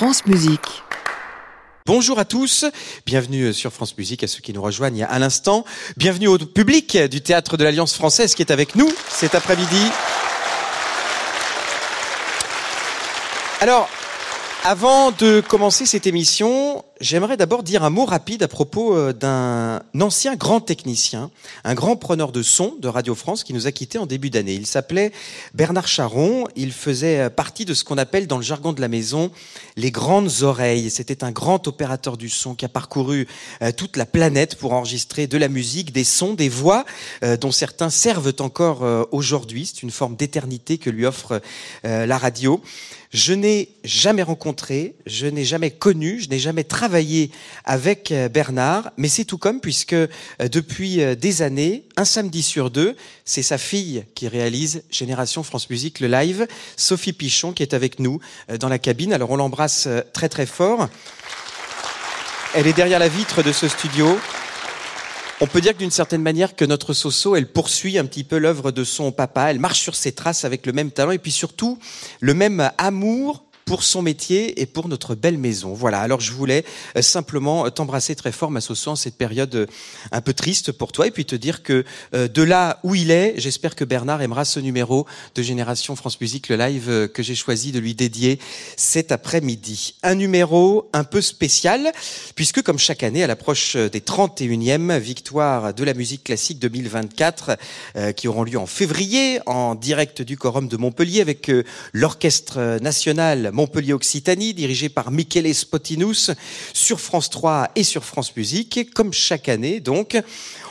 France Musique. Bonjour à tous, bienvenue sur France Musique, à ceux qui nous rejoignent à l'instant. Bienvenue au public du Théâtre de l'Alliance française qui est avec nous cet après-midi. Alors, avant de commencer cette émission, j'aimerais d'abord dire un mot rapide à propos euh, d'un ancien grand technicien, un grand preneur de son de Radio France qui nous a quittés en début d'année. Il s'appelait Bernard Charon. Il faisait euh, partie de ce qu'on appelle dans le jargon de la maison les grandes oreilles. C'était un grand opérateur du son qui a parcouru euh, toute la planète pour enregistrer de la musique, des sons, des voix dont certains servent encore aujourd'hui. C'est une forme d'éternité que lui offre la radio. Je n'ai jamais rencontré, je n'ai jamais connu, je n'ai jamais travaillé avec euh, Bernard, mais c'est tout comme puisque euh, depuis euh, des années, un samedi sur deux, c'est sa fille qui réalise Génération France Musique, le live, Sophie Pichon, qui est avec nous dans la cabine. Alors on l'embrasse très très fort. Elle est derrière la vitre de ce studio. On peut dire d'une certaine manière que notre Soso, elle poursuit un petit peu l'œuvre de son papa, elle marche sur ses traces avec le même talent et puis surtout le même amour pour son métier et pour notre belle maison. Voilà, alors je voulais euh, simplement euh, t'embrasser très fort, ma Soso, en cette période euh, un peu triste pour toi, et puis te dire que de là où il est, j'espère que Bernard aimera ce numéro de Génération France Musique, le live que j'ai choisi de lui dédier cet après-midi. Un numéro un peu spécial, puisque comme chaque année, à l'approche des 31e victoires de la musique classique 2024, qui auront lieu en février, en direct du Quorum de Montpellier, avec l'Orchestre National Montpellier Occitanie, dirigé par Michele Spotinus, sur France 3 et sur France Musique, comme chaque année donc.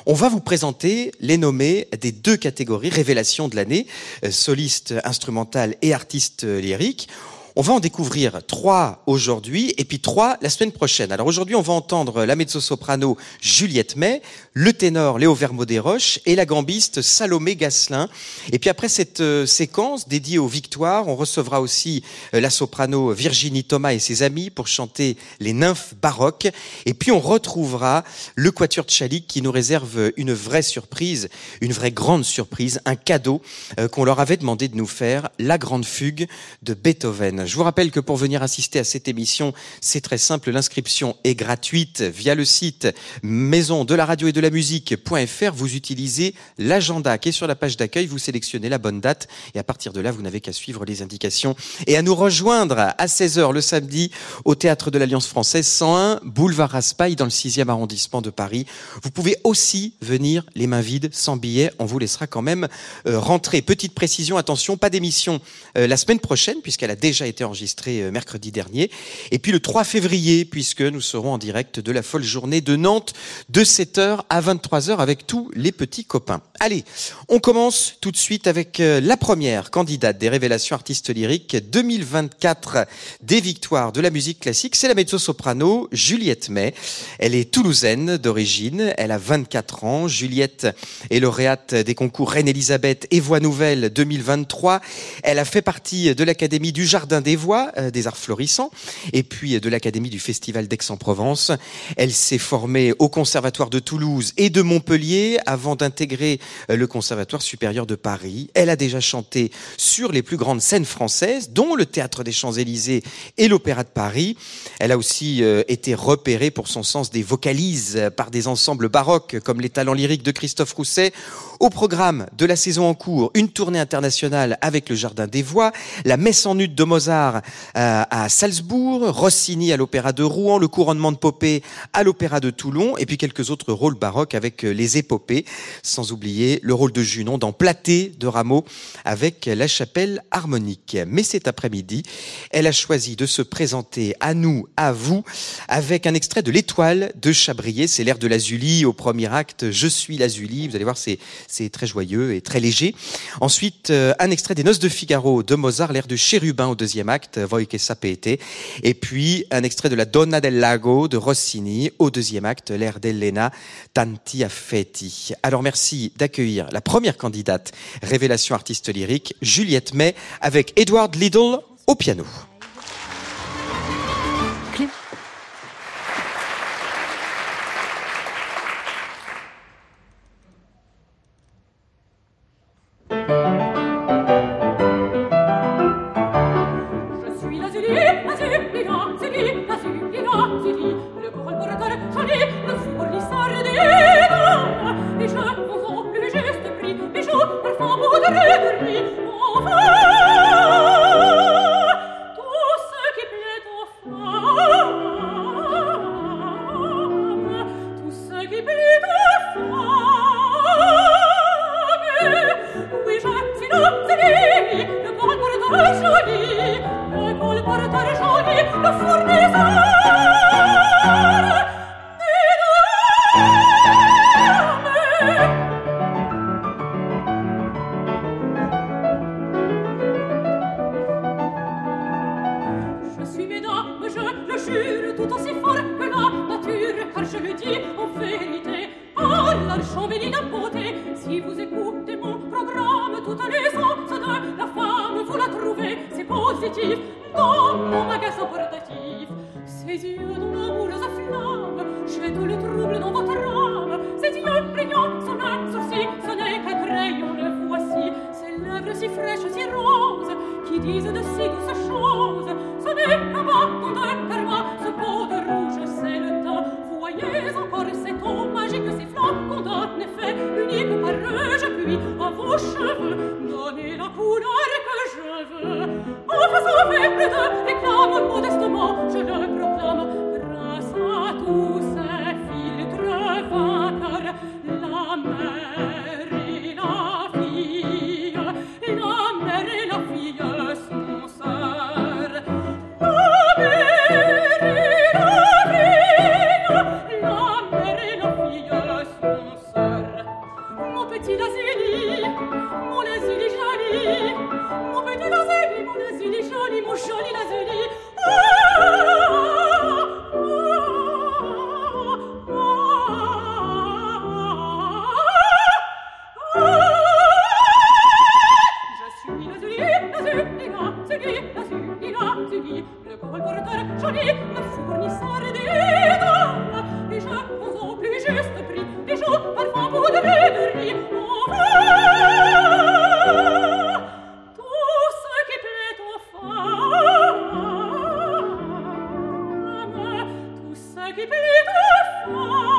On va vous présenter les nommés des deux catégories révélation de l'année, euh, soliste instrumental et artiste lyrique. On va en découvrir trois aujourd'hui et puis trois la semaine prochaine. Alors aujourd'hui, on va entendre la mezzo-soprano Juliette May, le ténor Léo Vermaux-Desroches et la gambiste Salomé Gasselin. Et puis après cette euh, séquence dédiée aux victoires, on recevra aussi euh, la soprano Virginie Thomas et ses amis pour chanter les nymphes baroques. Et puis on retrouvera le quatuor Tchalik qui nous réserve une vraie surprise, une vraie grande surprise, un cadeau euh, qu'on leur avait demandé de nous faire, la grande fugue de Beethoven. Je vous rappelle que pour venir assister à cette émission, c'est très simple. L'inscription est gratuite via le site maison de la radio et de la musique.fr. Vous utilisez l'agenda qui est sur la page d'accueil. Vous sélectionnez la bonne date et à partir de là, vous n'avez qu'à suivre les indications et à nous rejoindre à 16h le samedi au théâtre de l'Alliance française 101 boulevard Raspail dans le 6e arrondissement de Paris. Vous pouvez aussi venir les mains vides sans billets. On vous laissera quand même euh, rentrer. Petite précision, attention, pas d'émission euh, la semaine prochaine puisqu'elle a déjà été enregistré euh, mercredi dernier. Et puis le 3 février, puisque nous serons en direct de la folle journée de Nantes de 7h à 23h avec tous les petits copains. Allez, on commence tout de suite avec euh, la première candidate des révélations artistes lyriques 2024 des victoires de la musique classique. C'est la mezzo-soprano Juliette May. Elle est toulousaine d'origine. Elle a 24 ans. Juliette est lauréate des concours Reine-Elisabeth et Voix Nouvelle 2023. Elle a fait partie de l'Académie du Jardin des Voix, euh, des Arts Florissants, et puis de l'Académie du Festival d'Aix-en-Provence. Elle s'est formée au Conservatoire de Toulouse et de Montpellier avant d'intégrer euh, le Conservatoire supérieur de Paris. Elle a déjà chanté sur les plus grandes scènes françaises, dont le Théâtre des Champs-Élysées et l'Opéra de Paris. Elle a aussi euh, été repérée pour son sens des vocalises par des ensembles baroques comme les talents lyriques de Christophe Rousset. Au programme de la saison en cours, une tournée internationale avec le Jardin des Voix, la Messe en Nude de Mozart euh, à Salzbourg, Rossini à l'Opéra de Rouen, le couronnement de Popée à l'Opéra de Toulon, et puis quelques autres rôles baroques avec euh, les épopées, sans oublier le rôle de Junon dans Platé de Rameau avec la chapelle harmonique. Mais cet après-midi, elle a choisi de se présenter à nous, à vous, avec un extrait de L'Étoile de Chabrier. C'est l'air de l'Azulie au premier acte. Je suis l'Azulie. Vous allez voir, c'est, c'est très joyeux et très léger. Ensuite, euh, un extrait des Noces de Figaro de Mozart, l'air de Chérubin au deuxième acte, Voi che sapete. Et puis, un extrait de la Donna del Lago de Rossini au deuxième acte, l'air d'Elena, Tanti affetti. Alors, merci d'accueillir la première candidate, révélation artiste lyrique, Juliette May, avec Edward Liddle au piano. chi per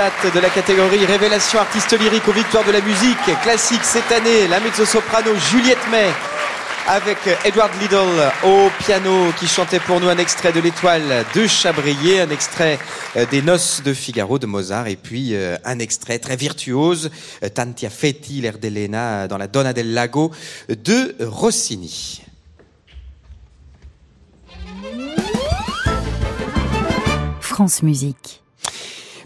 de la catégorie Révélation artiste lyrique aux victoires de la musique classique cette année, la mezzo-soprano Juliette May avec Edward Liddell au piano qui chantait pour nous un extrait de l'étoile de Chabrier, un extrait euh, des noces de Figaro de Mozart et puis euh, un extrait très virtuose, euh, Tantia Fetti, l'air d'Elena dans la Donna del Lago de Rossini. France Musique.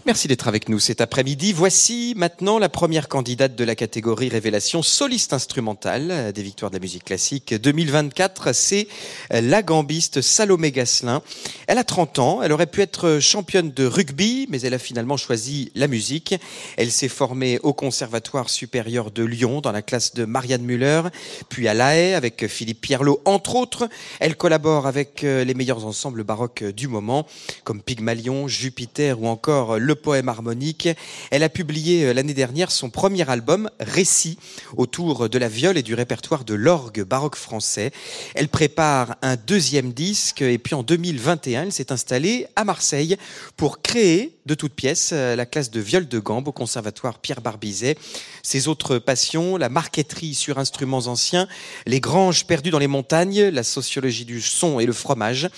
Merci d'être avec nous cet après-midi. Voici maintenant la première candidate de la catégorie Révélation soliste instrumentale des victoires de la musique classique 2024. C'est la gambiste Salomé Gasselin. Elle a 30 ans. Elle aurait pu être championne de rugby, mais elle a finalement choisi la musique. Elle s'est formée au Conservatoire supérieur de Lyon dans la classe de Marianne Muller, puis à La Haye avec Philippe Pierlot, entre autres. Elle collabore avec les meilleurs ensembles baroques du moment, comme Pygmalion, Jupiter ou encore Le poème harmonique. Elle a publié euh, l'année dernière son premier album, Récit, autour de la viole et du répertoire de l'orgue baroque français. Elle prépare un deuxième disque et puis en 2021, elle s'est installée à Marseille pour créer de toutes pièces euh, la classe de viol de gambe au conservatoire Pierre Barbizet. Ses autres passions, la marqueterie sur instruments anciens, les granges perdues dans les montagnes, la sociologie du son et le fromage.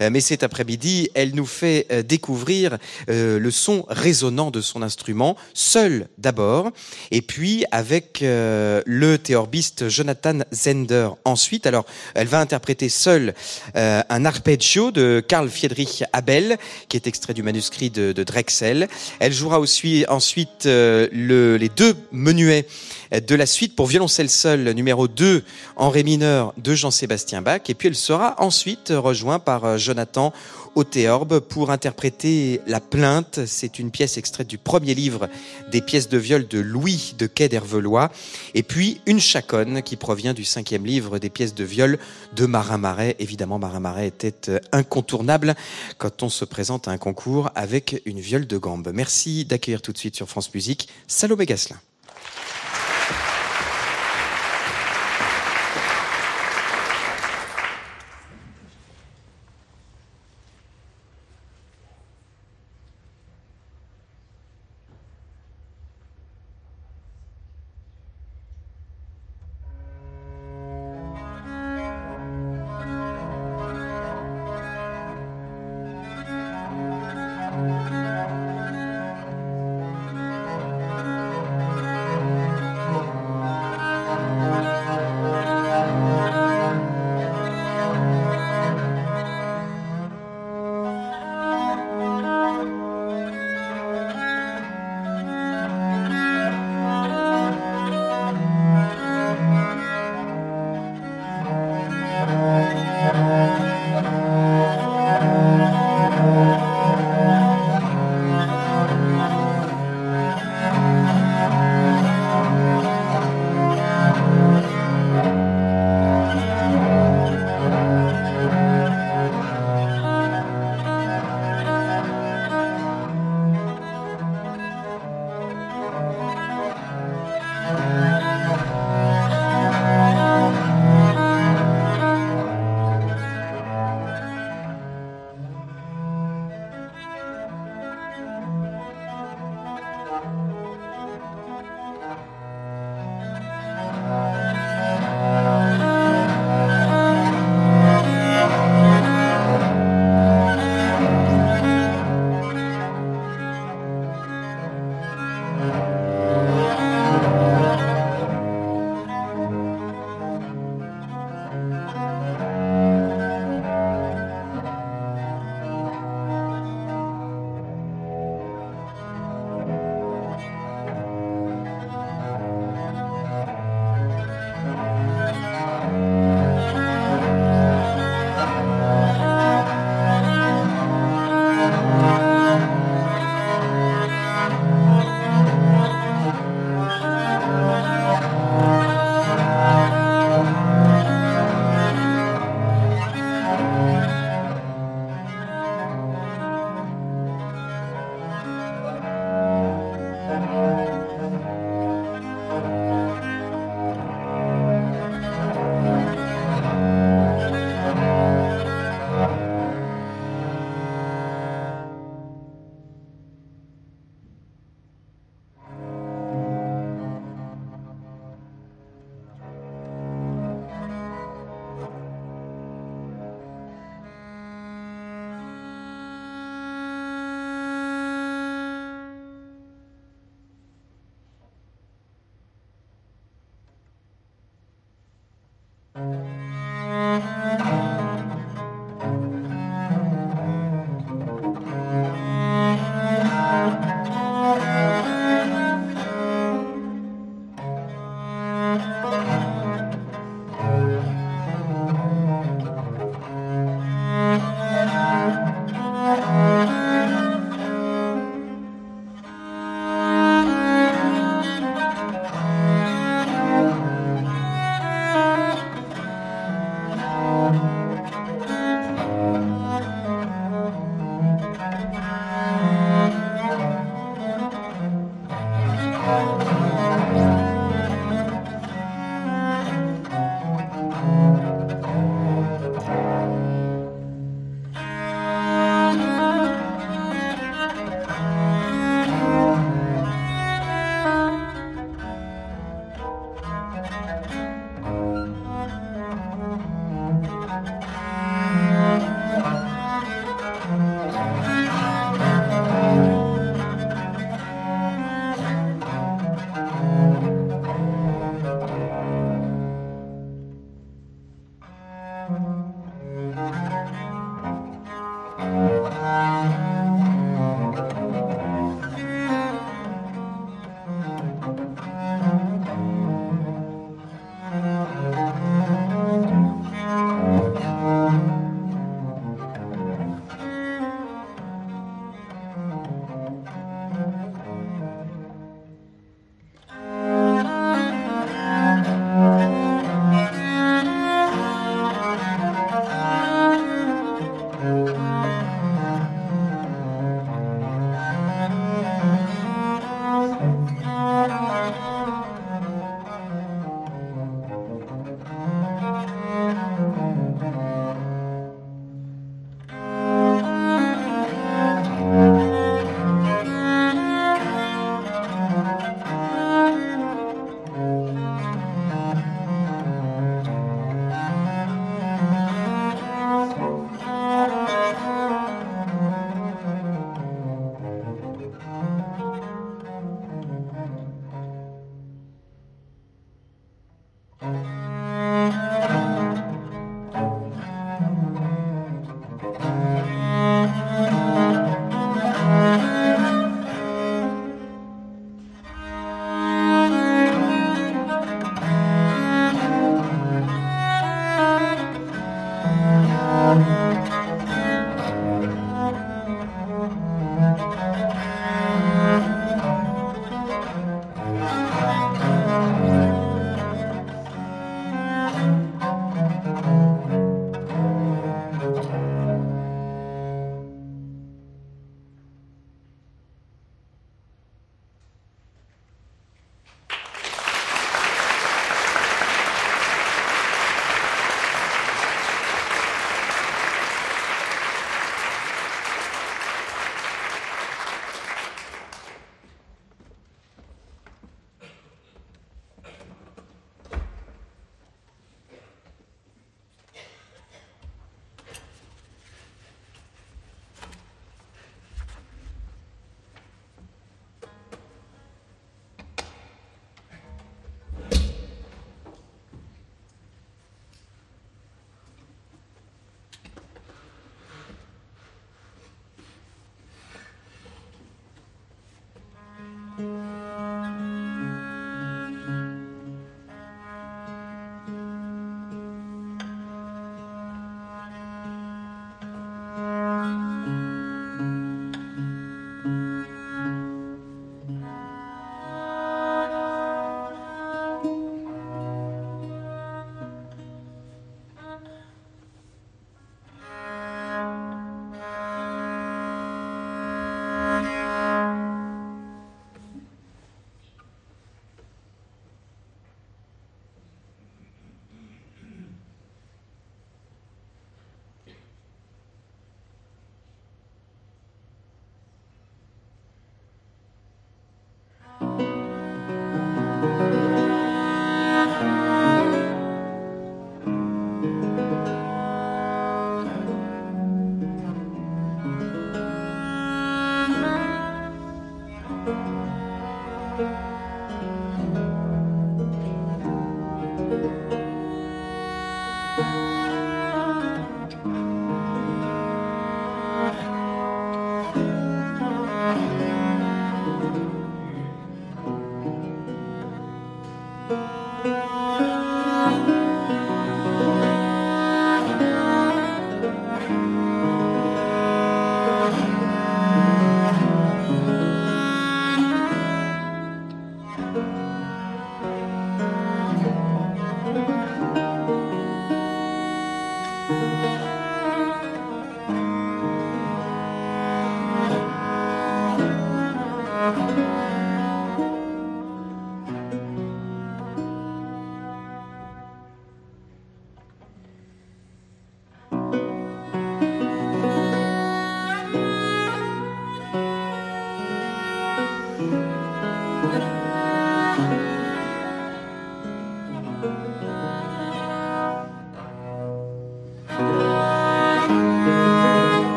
Euh, mais cet après-midi, elle nous fait découvrir le son résonnant de son instrument, seul d'abord, et puis avec euh, le théorbiste Jonathan Zender ensuite. Alors, elle va interpréter seule euh, un arpeggio de Karl Friedrich Abel, qui est extrait du manuscrit de, Drexel. Elle jouera aussi ensuite euh, le, les deux menuets de la suite pour violoncelle seul numéro 2 en ré mineur de Jean-Sébastien Bach. Et puis elle sera ensuite rejointe par Jonathan au théorbe pour interpréter La Plainte. C'est une pièce extraite du premier livre des pièces de viol de Louis de Quai d'Hervelois. Et puis Une chaconne qui provient du cinquième livre des pièces de viol de Marin Marais. Évidemment, Marin Marais était euh, incontournable quand on se présente à un concours avec une viole de gambe. Merci d'accueillir tout de suite sur France Musique Salomé Gasselin.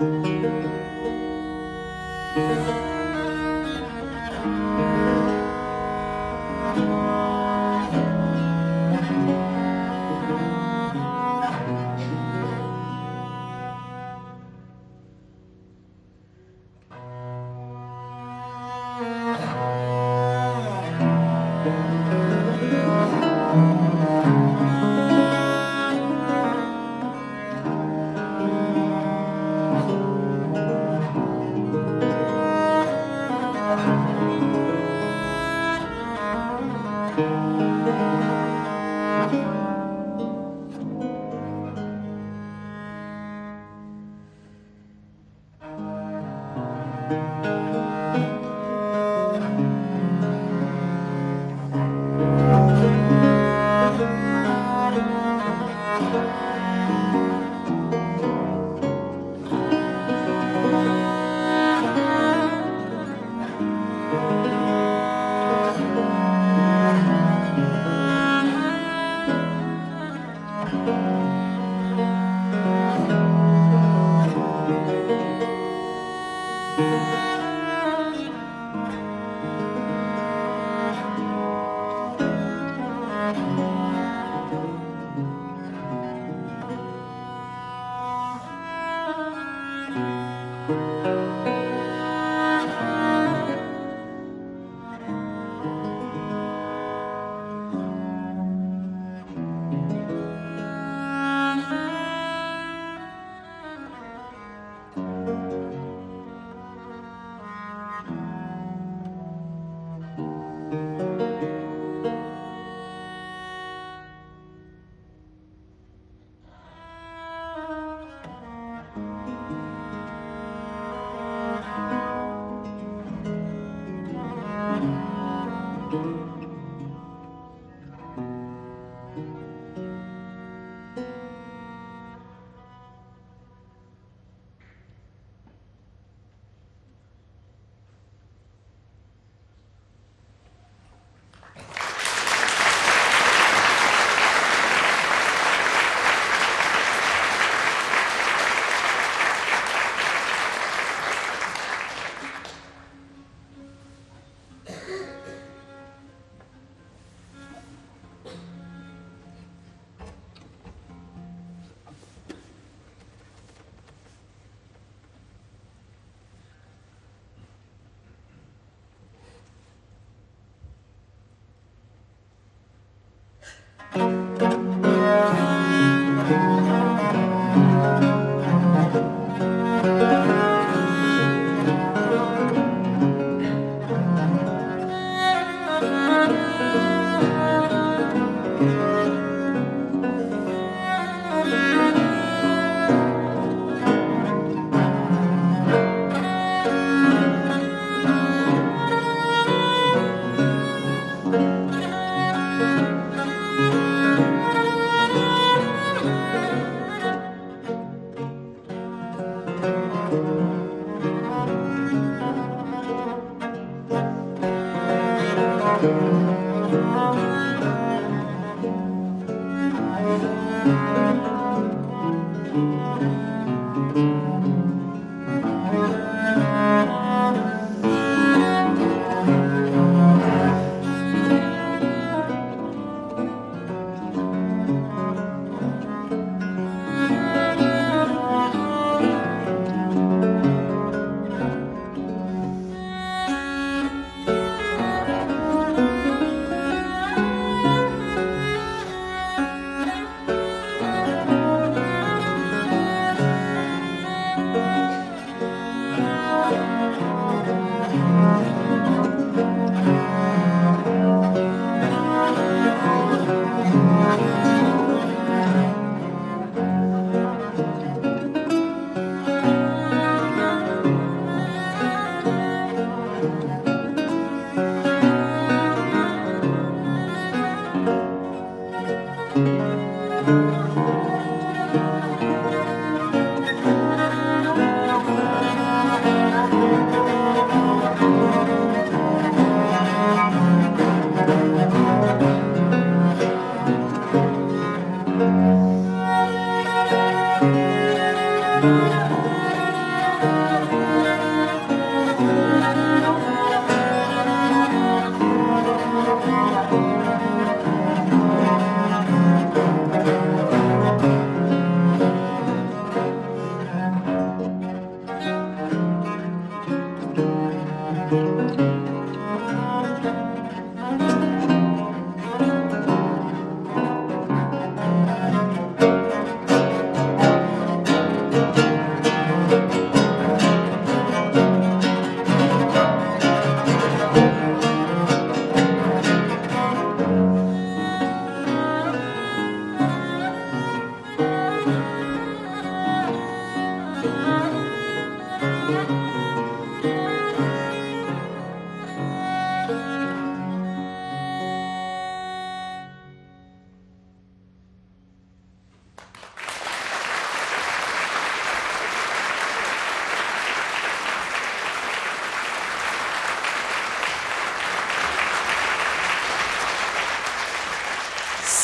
Thank you.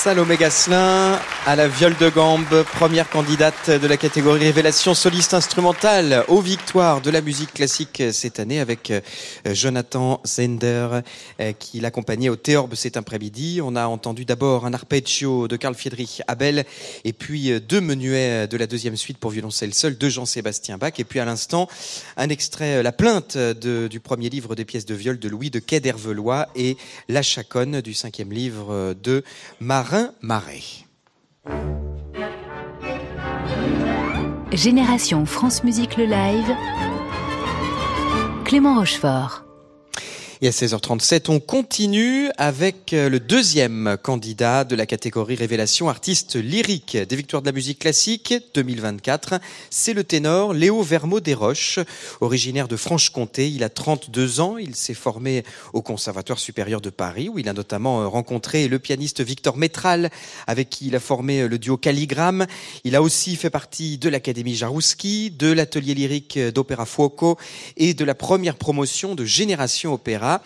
Salomé Gasselin à la viole de gambe, première candidate de la catégorie Révélation soliste instrumentale aux victoires de la musique classique cette année avec euh, Jonathan Zender euh, qui l'accompagnait au Théorbe cet après-midi. On a entendu d'abord un arpeggio de Carl Friedrich Abel et puis euh, deux menuets de la deuxième suite pour violoncelle seul de Jean-Sébastien Bach et puis à l'instant un extrait, la plainte du premier livre des pièces de viol de Louis de Quai d'Hervelois et La Chaconne du cinquième livre de Marin Marais. Génération France Musique le Live. Clément Rochefort. Et à 16h37, on continue avec euh, le deuxième candidat de la catégorie Révélation artiste lyrique des Victoires de la musique classique 2024. C'est le ténor Léo Vermeau Desroches, originaire de Franche-Comté. Il a 32 ans. Il s'est formé au Conservatoire supérieur de Paris, où il a notamment euh, rencontré le pianiste Victor Métral, avec qui il a formé euh, le duo Calligramme. Il a aussi fait partie de l'Académie Jarouski, de l'atelier lyrique d'Opéra Fuoco et de la première promotion de Génération Opéra tá?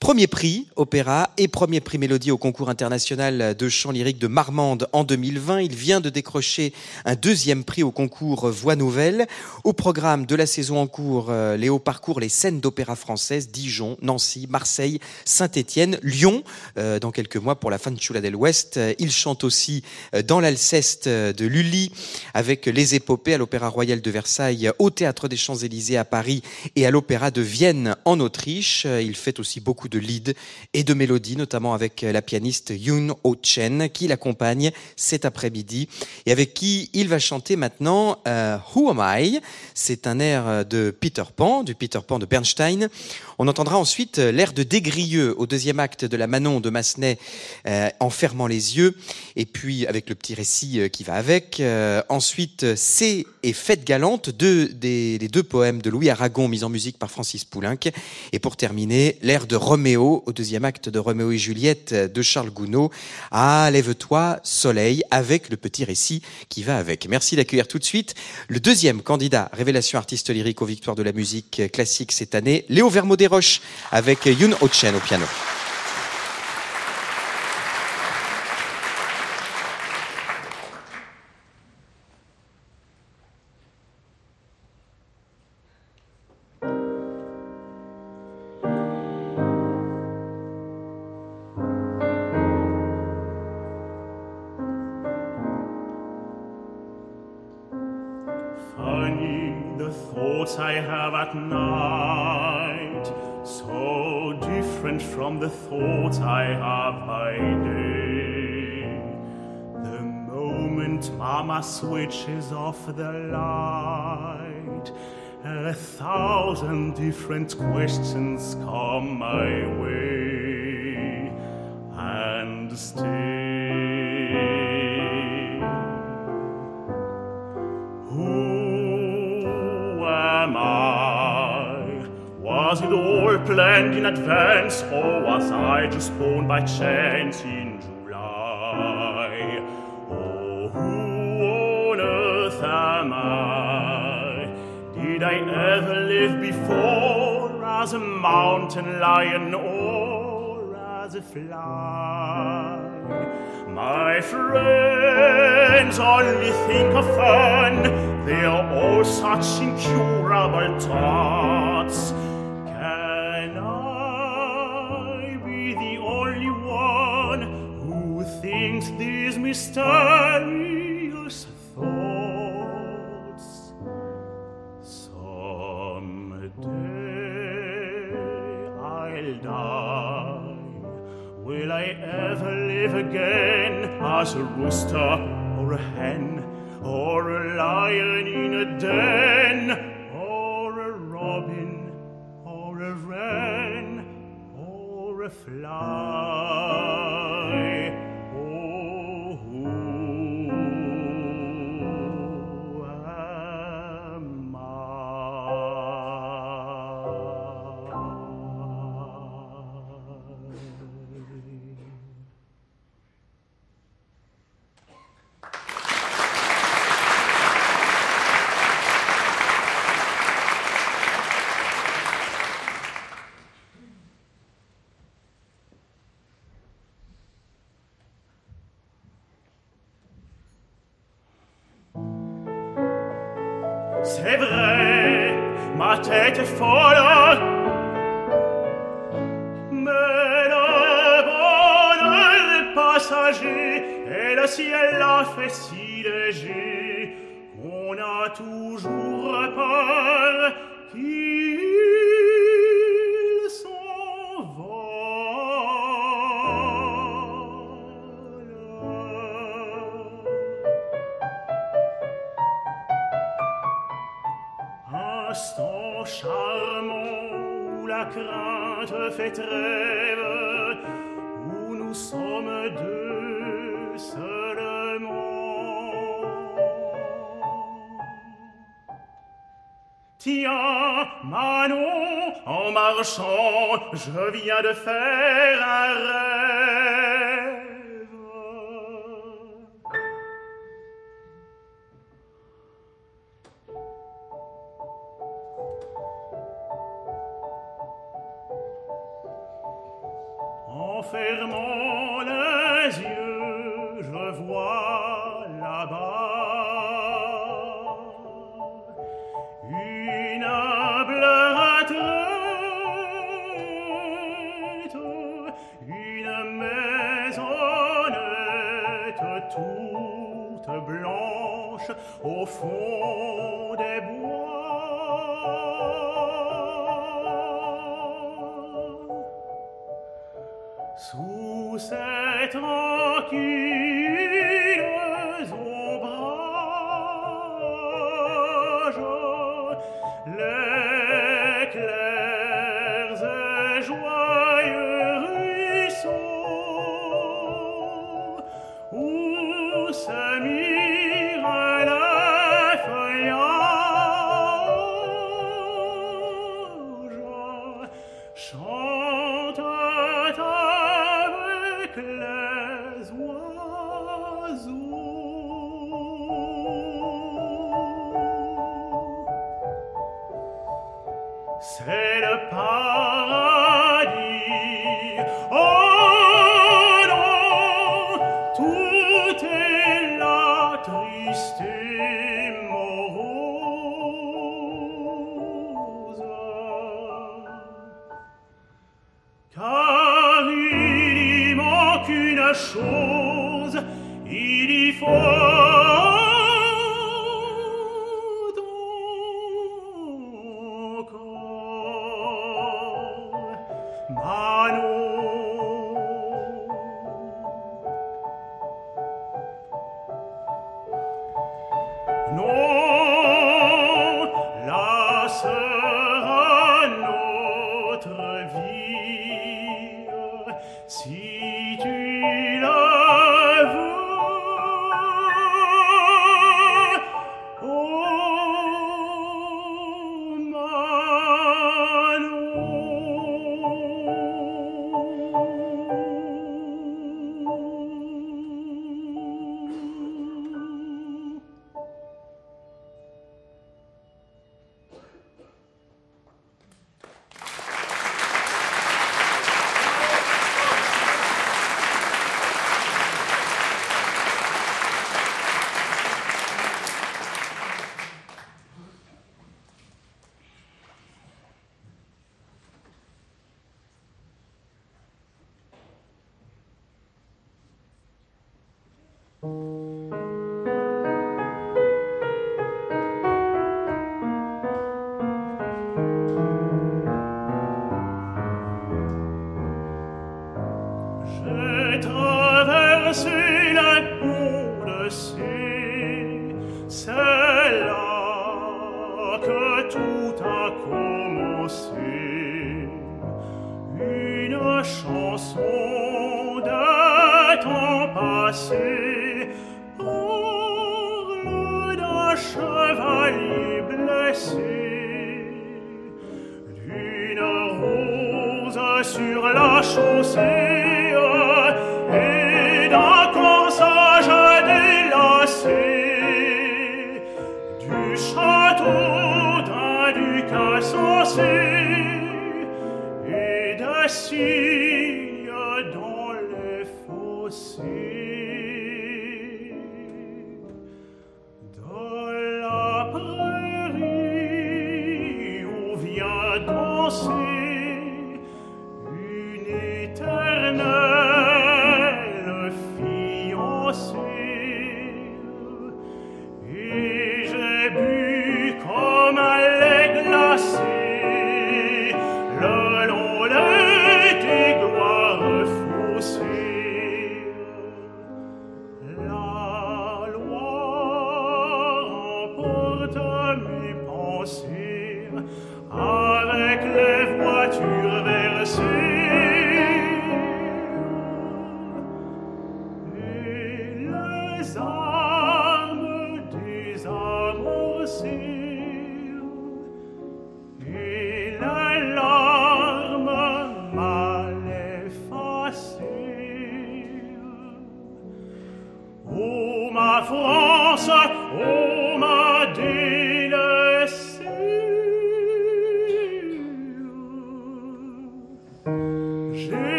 Premier prix opéra et premier prix mélodie au concours international de chant lyrique de Marmande en 2020. Il vient de décrocher un deuxième prix au concours Voix Nouvelle. Au programme de la saison en cours, euh, Léo parcourt les scènes d'opéra françaises Dijon, Nancy, Marseille, Saint-Étienne, Lyon. Euh, dans quelques mois pour la fin de Chula del Ouest. Il chante aussi euh, dans l'Alceste de Lully avec les épopées à l'Opéra Royal de Versailles, au Théâtre des Champs-Élysées à Paris et à l'Opéra de Vienne en Autriche. Il fait aussi beaucoup de lead et de mélodies, notamment avec la pianiste Yoon Ho Chen qui l'accompagne cet après-midi et avec qui il va chanter maintenant euh, Who Am I? C'est un air de Peter Pan, du Peter Pan de Bernstein. On entendra ensuite l'air de Desgrieux au deuxième acte de la Manon de Massenet euh, en fermant les yeux et puis avec le petit récit euh, qui va avec. ensuite, C'est et Fête galante, deux, des, les deux poèmes de Louis Aragon mis en musique par Francis Poulenc. Et pour terminer, l'air de Roméo, au deuxième acte de Roméo et Juliette de Charles Gounod. Ah, lève-toi, soleil, avec le petit récit qui va avec. Merci d'accueillir tout de suite le deuxième candidat révélation artiste lyrique aux victoires de la musique classique cette année, Léo Vermeau Desroches, avec Yoon Ho Chen au piano. From the thoughts I have by day. The moment Mama switches off the light, a thousand different questions come my way, and still, all planned in advance, or was I just born by chance in July? Oh, who on earth am I? Did I ever live before as a mountain lion or as a fly? My friends only think of fun, they are all such incurable thoughts. mysterious thoughts some day I'll die. Will I ever live again as a rooster or a hen or a lion in a den or a fly C'est vrai, ma tête est folle. Mais le bonheur est passager et le ciel l'a fait si léger qu'on a toujours peur je viens de faire un rêve.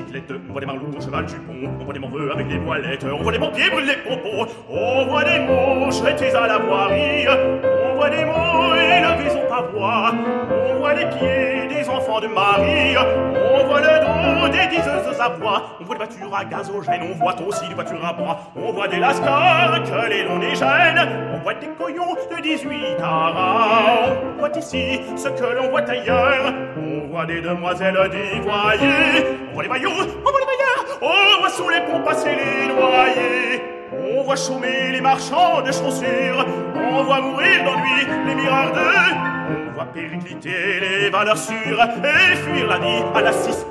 Des on voit des marlous au cheval jupon, on voit des morveux avec des voilettes, on voit des pompiers brûler les pompons, on voit des mouches jetés à la voirie, on voit des mots élevés son pavois, on voit les pieds des enfants de Marie, on voit le dos des diseuses à bois, on voit des voitures à gazogène, on voit aussi des voitures à bois, on voit des lascars que les longs déjeunent, on voit des coyons de 18 carats, on voit ici ce que l'on voit ailleurs, on voit des demoiselles dévoyées, on voit les maillots, on voit les maillards, on voit sous les ponts passer les noyés. On voit chômer les marchands de chaussures, on voit mourir d'ennui les mireurs d'eux, on voit péricliter les valeurs sûres et fuir la vie à la 6,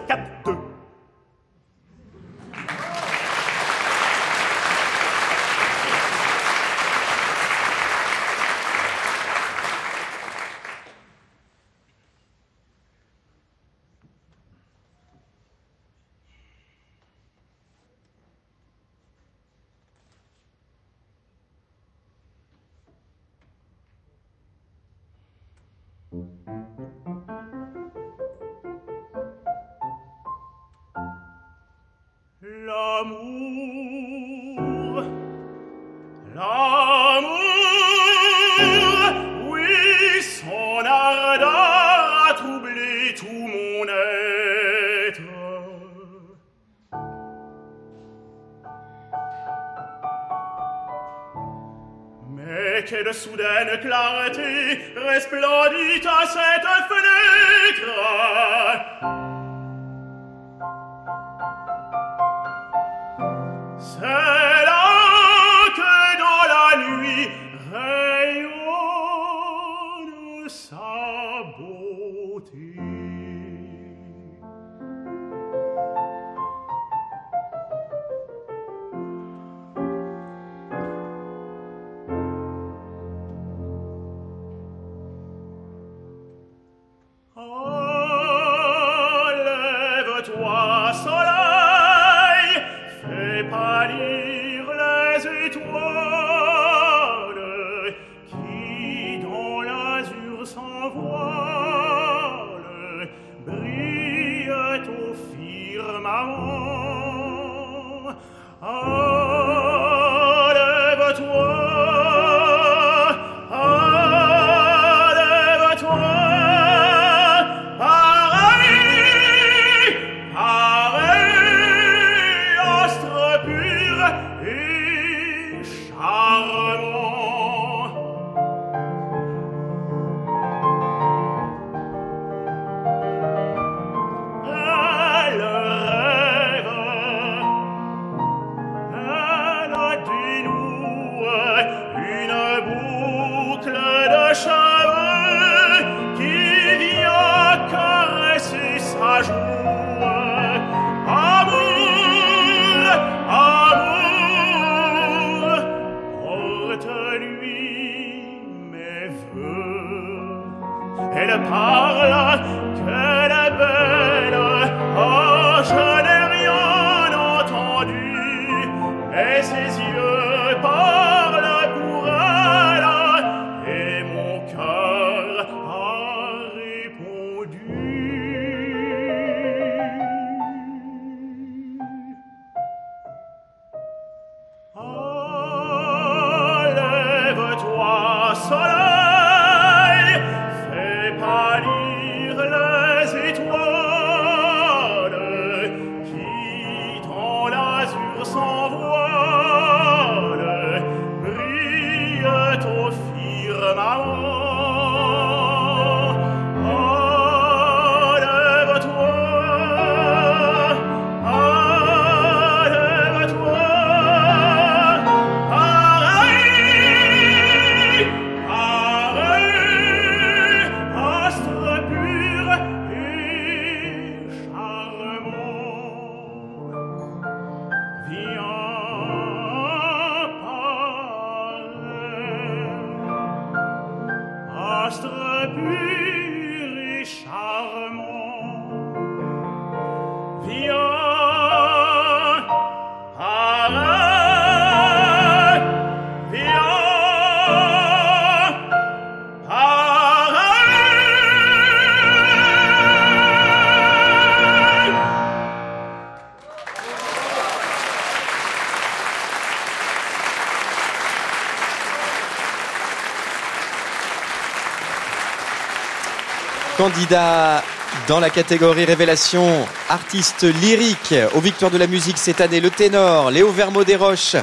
candidat dans la catégorie révélation artiste lyrique. Aux victoires de la musique cette année, le ténor Léo Vermo des Roches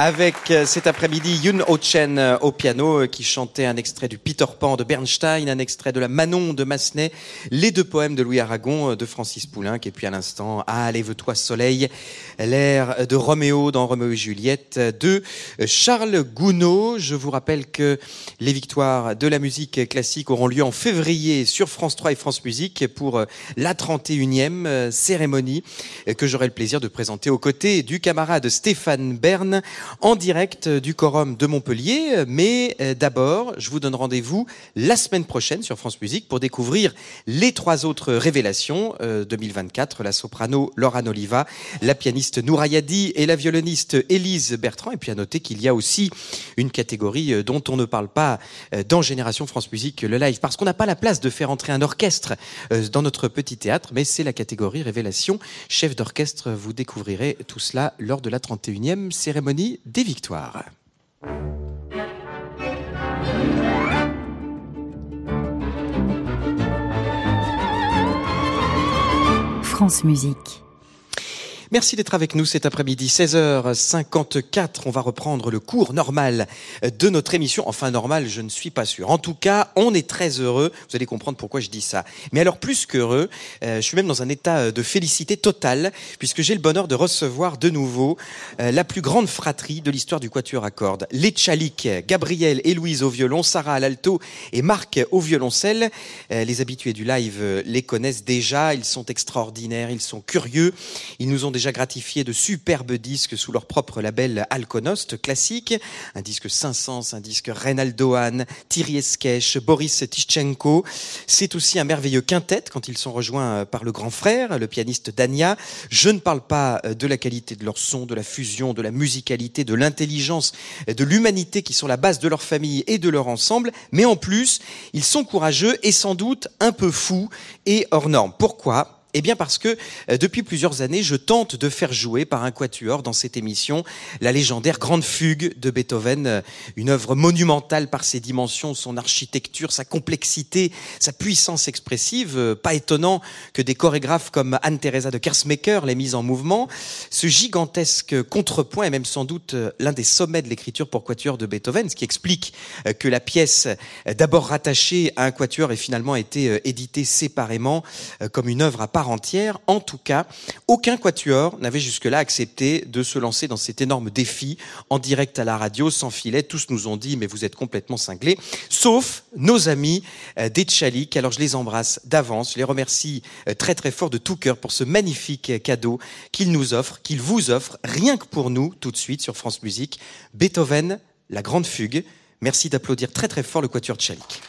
avec euh, cet après-midi Yun Ho-chen euh, au piano euh, qui chantait un extrait du Peter Pan de Bernstein, un extrait de la Manon de Massenet, les deux poèmes de Louis Aragon de Francis Poulenc et puis à l'instant Ah lève-toi soleil, l'air de Roméo dans Roméo et Juliette de Charles Gounod. Je vous rappelle que les victoires de la musique classique auront lieu en février sur France 3 et France Musique pour la 31e cérémonie que j'aurai le plaisir de présenter aux côtés du camarade Stéphane Bern en direct du Quorum de Montpellier. Mais euh, d'abord, je vous donne rendez-vous la semaine prochaine sur France Musique pour découvrir les trois autres révélations 2024, euh, la soprano Laura Oliva, la pianiste Nourayadi et la violoniste Élise Bertrand. Et puis à noter qu'il y a aussi une catégorie euh, dont on ne parle pas dans Génération France Musique, le live, parce qu'on n'a pas la place de faire entrer un orchestre dans notre petit théâtre, mais c'est la catégorie révélation. Chef d'orchestre, vous découvrirez tout cela lors de la 31e cérémonie des victoires. France Musique. Merci d'être avec nous cet après-midi, 16h54. On va reprendre le cours normal de notre émission. Enfin, normal, je ne suis pas sûr. En tout cas, on est très heureux. Vous allez comprendre pourquoi je dis ça. Mais alors, plus qu'heureux, euh, je suis même dans un état de félicité totale, puisque j'ai le bonheur de recevoir de nouveau euh, la plus grande fratrie de l'histoire du quatuor à cordes. Les Tchalik, Gabriel et Louise au violon, Sarah à l'alto et Marc au violoncelle. Euh, les habitués du live les connaissent déjà. Ils sont extraordinaires, ils sont curieux. Ils nous ont déjà gratifié de superbes disques sous leur propre label Alconost classique, un disque 500, un disque Reynaldo Hahn, Thierry Esquèche, Boris Tischenko. C'est aussi un merveilleux quintet quand ils sont rejoints par le grand frère, le pianiste Dania. Je ne parle pas de la qualité de leur son, de la fusion, de la musicalité, de l'intelligence, de l'humanité qui sont la base de leur famille et de leur ensemble, mais en plus, ils sont courageux et sans doute un peu fous et hors normes. Pourquoi? Eh bien parce que euh, depuis plusieurs années, je tente de faire jouer par un quatuor dans cette émission la légendaire Grande Fugue de Beethoven, euh, une œuvre monumentale par ses dimensions, son architecture, sa complexité, sa puissance expressive. Euh, pas étonnant que des chorégraphes comme Anne-Theresa de Kersmaker l'aient mise en mouvement. Ce gigantesque contrepoint est même sans doute l'un des sommets de l'écriture pour quatuor de Beethoven, ce qui explique que la pièce, d'abord rattachée à un quatuor, ait finalement été éditée séparément comme une œuvre à part entière. En tout cas, aucun quatuor n'avait jusque-là accepté de se lancer dans cet énorme défi en direct à la radio, sans filet. Tous nous ont dit, mais vous êtes complètement cinglés, sauf nos amis euh, des Tchalik. Alors je les embrasse d'avance, je les remercie euh, très très fort de tout cœur pour ce magnifique cadeau qu'ils nous offrent, qu'ils vous offrent, rien que pour nous, tout de suite sur France Musique. Beethoven, la grande fugue. Merci d'applaudir très très fort le quatuor Tchalik.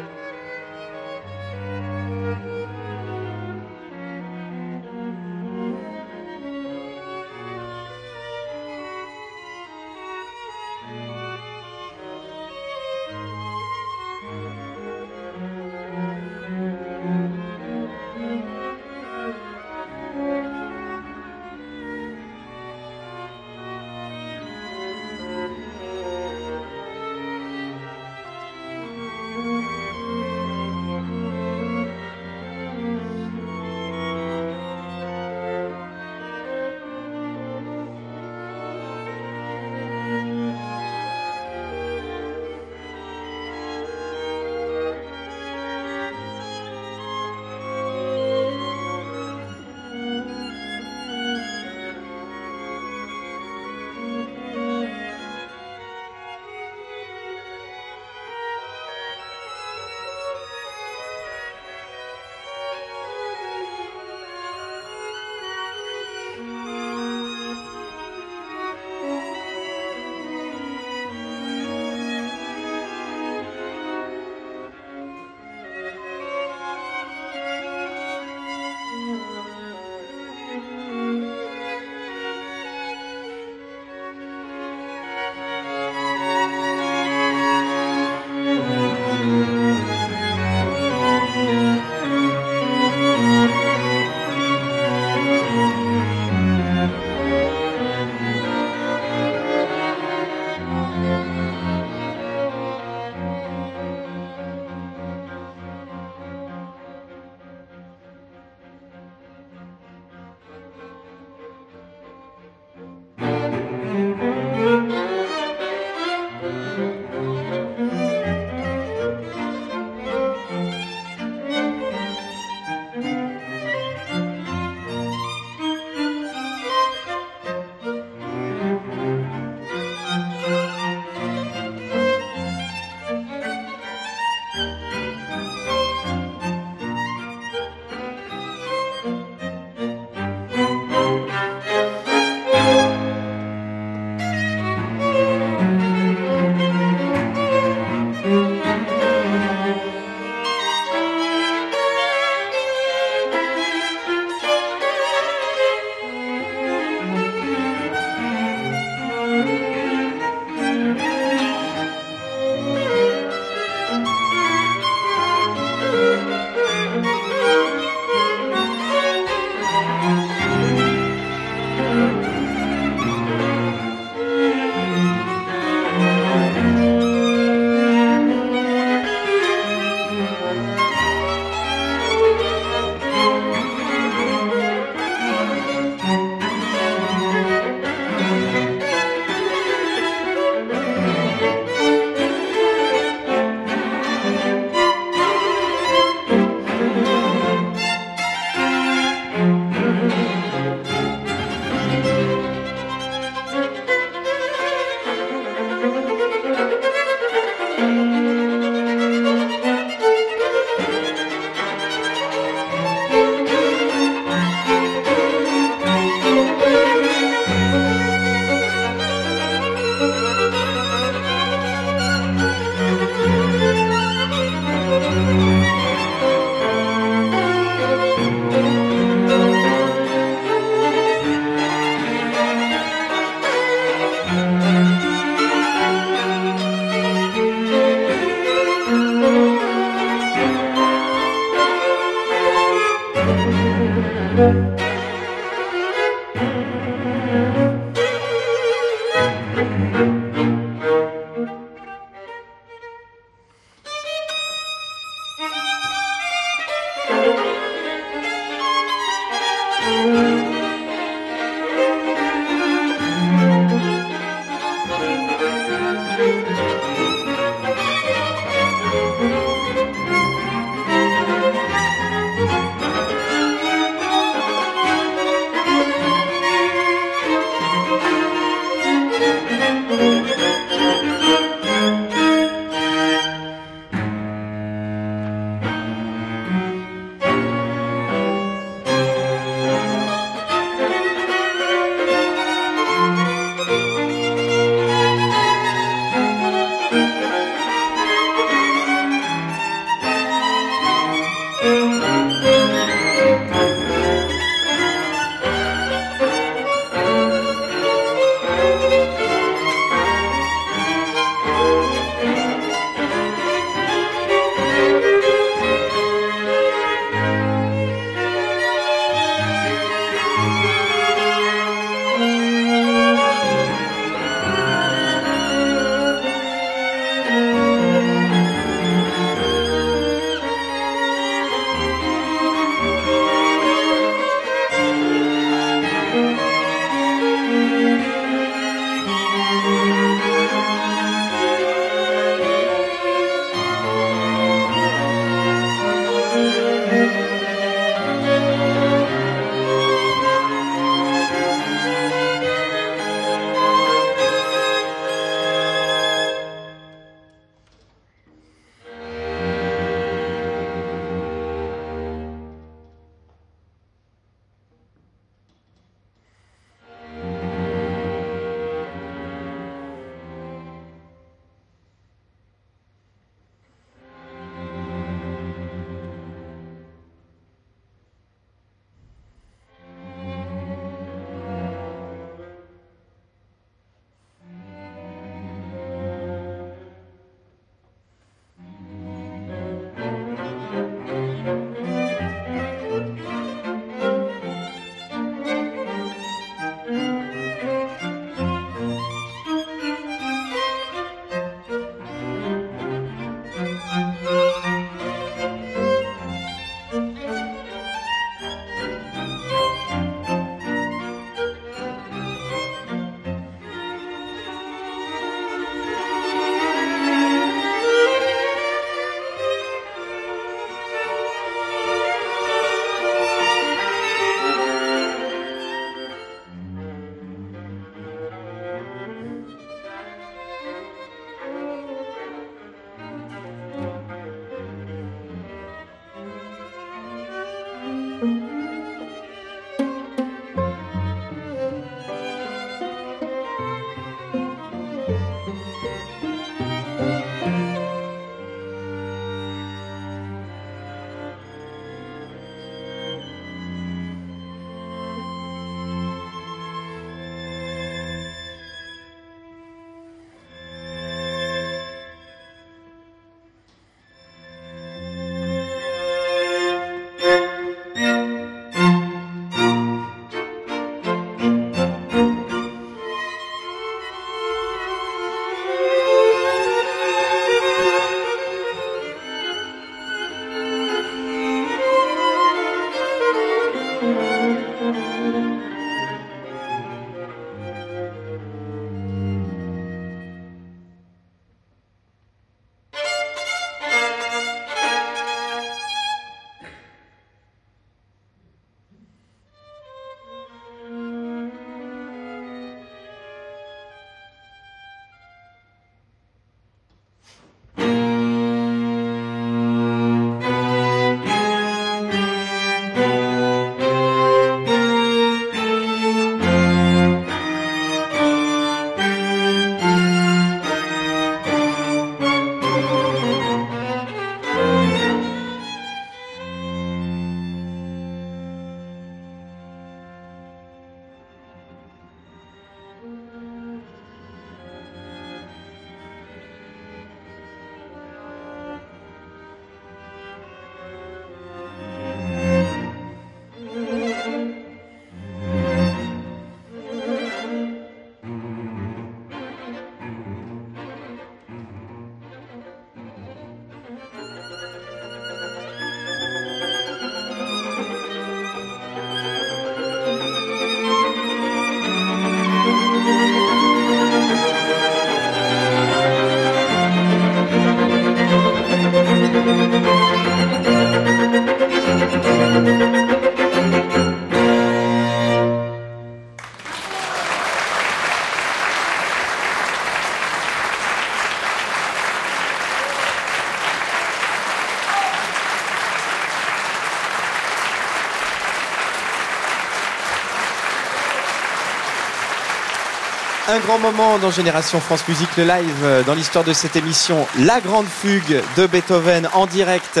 Un grand moment dans Génération France Musique, le live euh, dans l'histoire de cette émission, la grande fugue de Beethoven en direct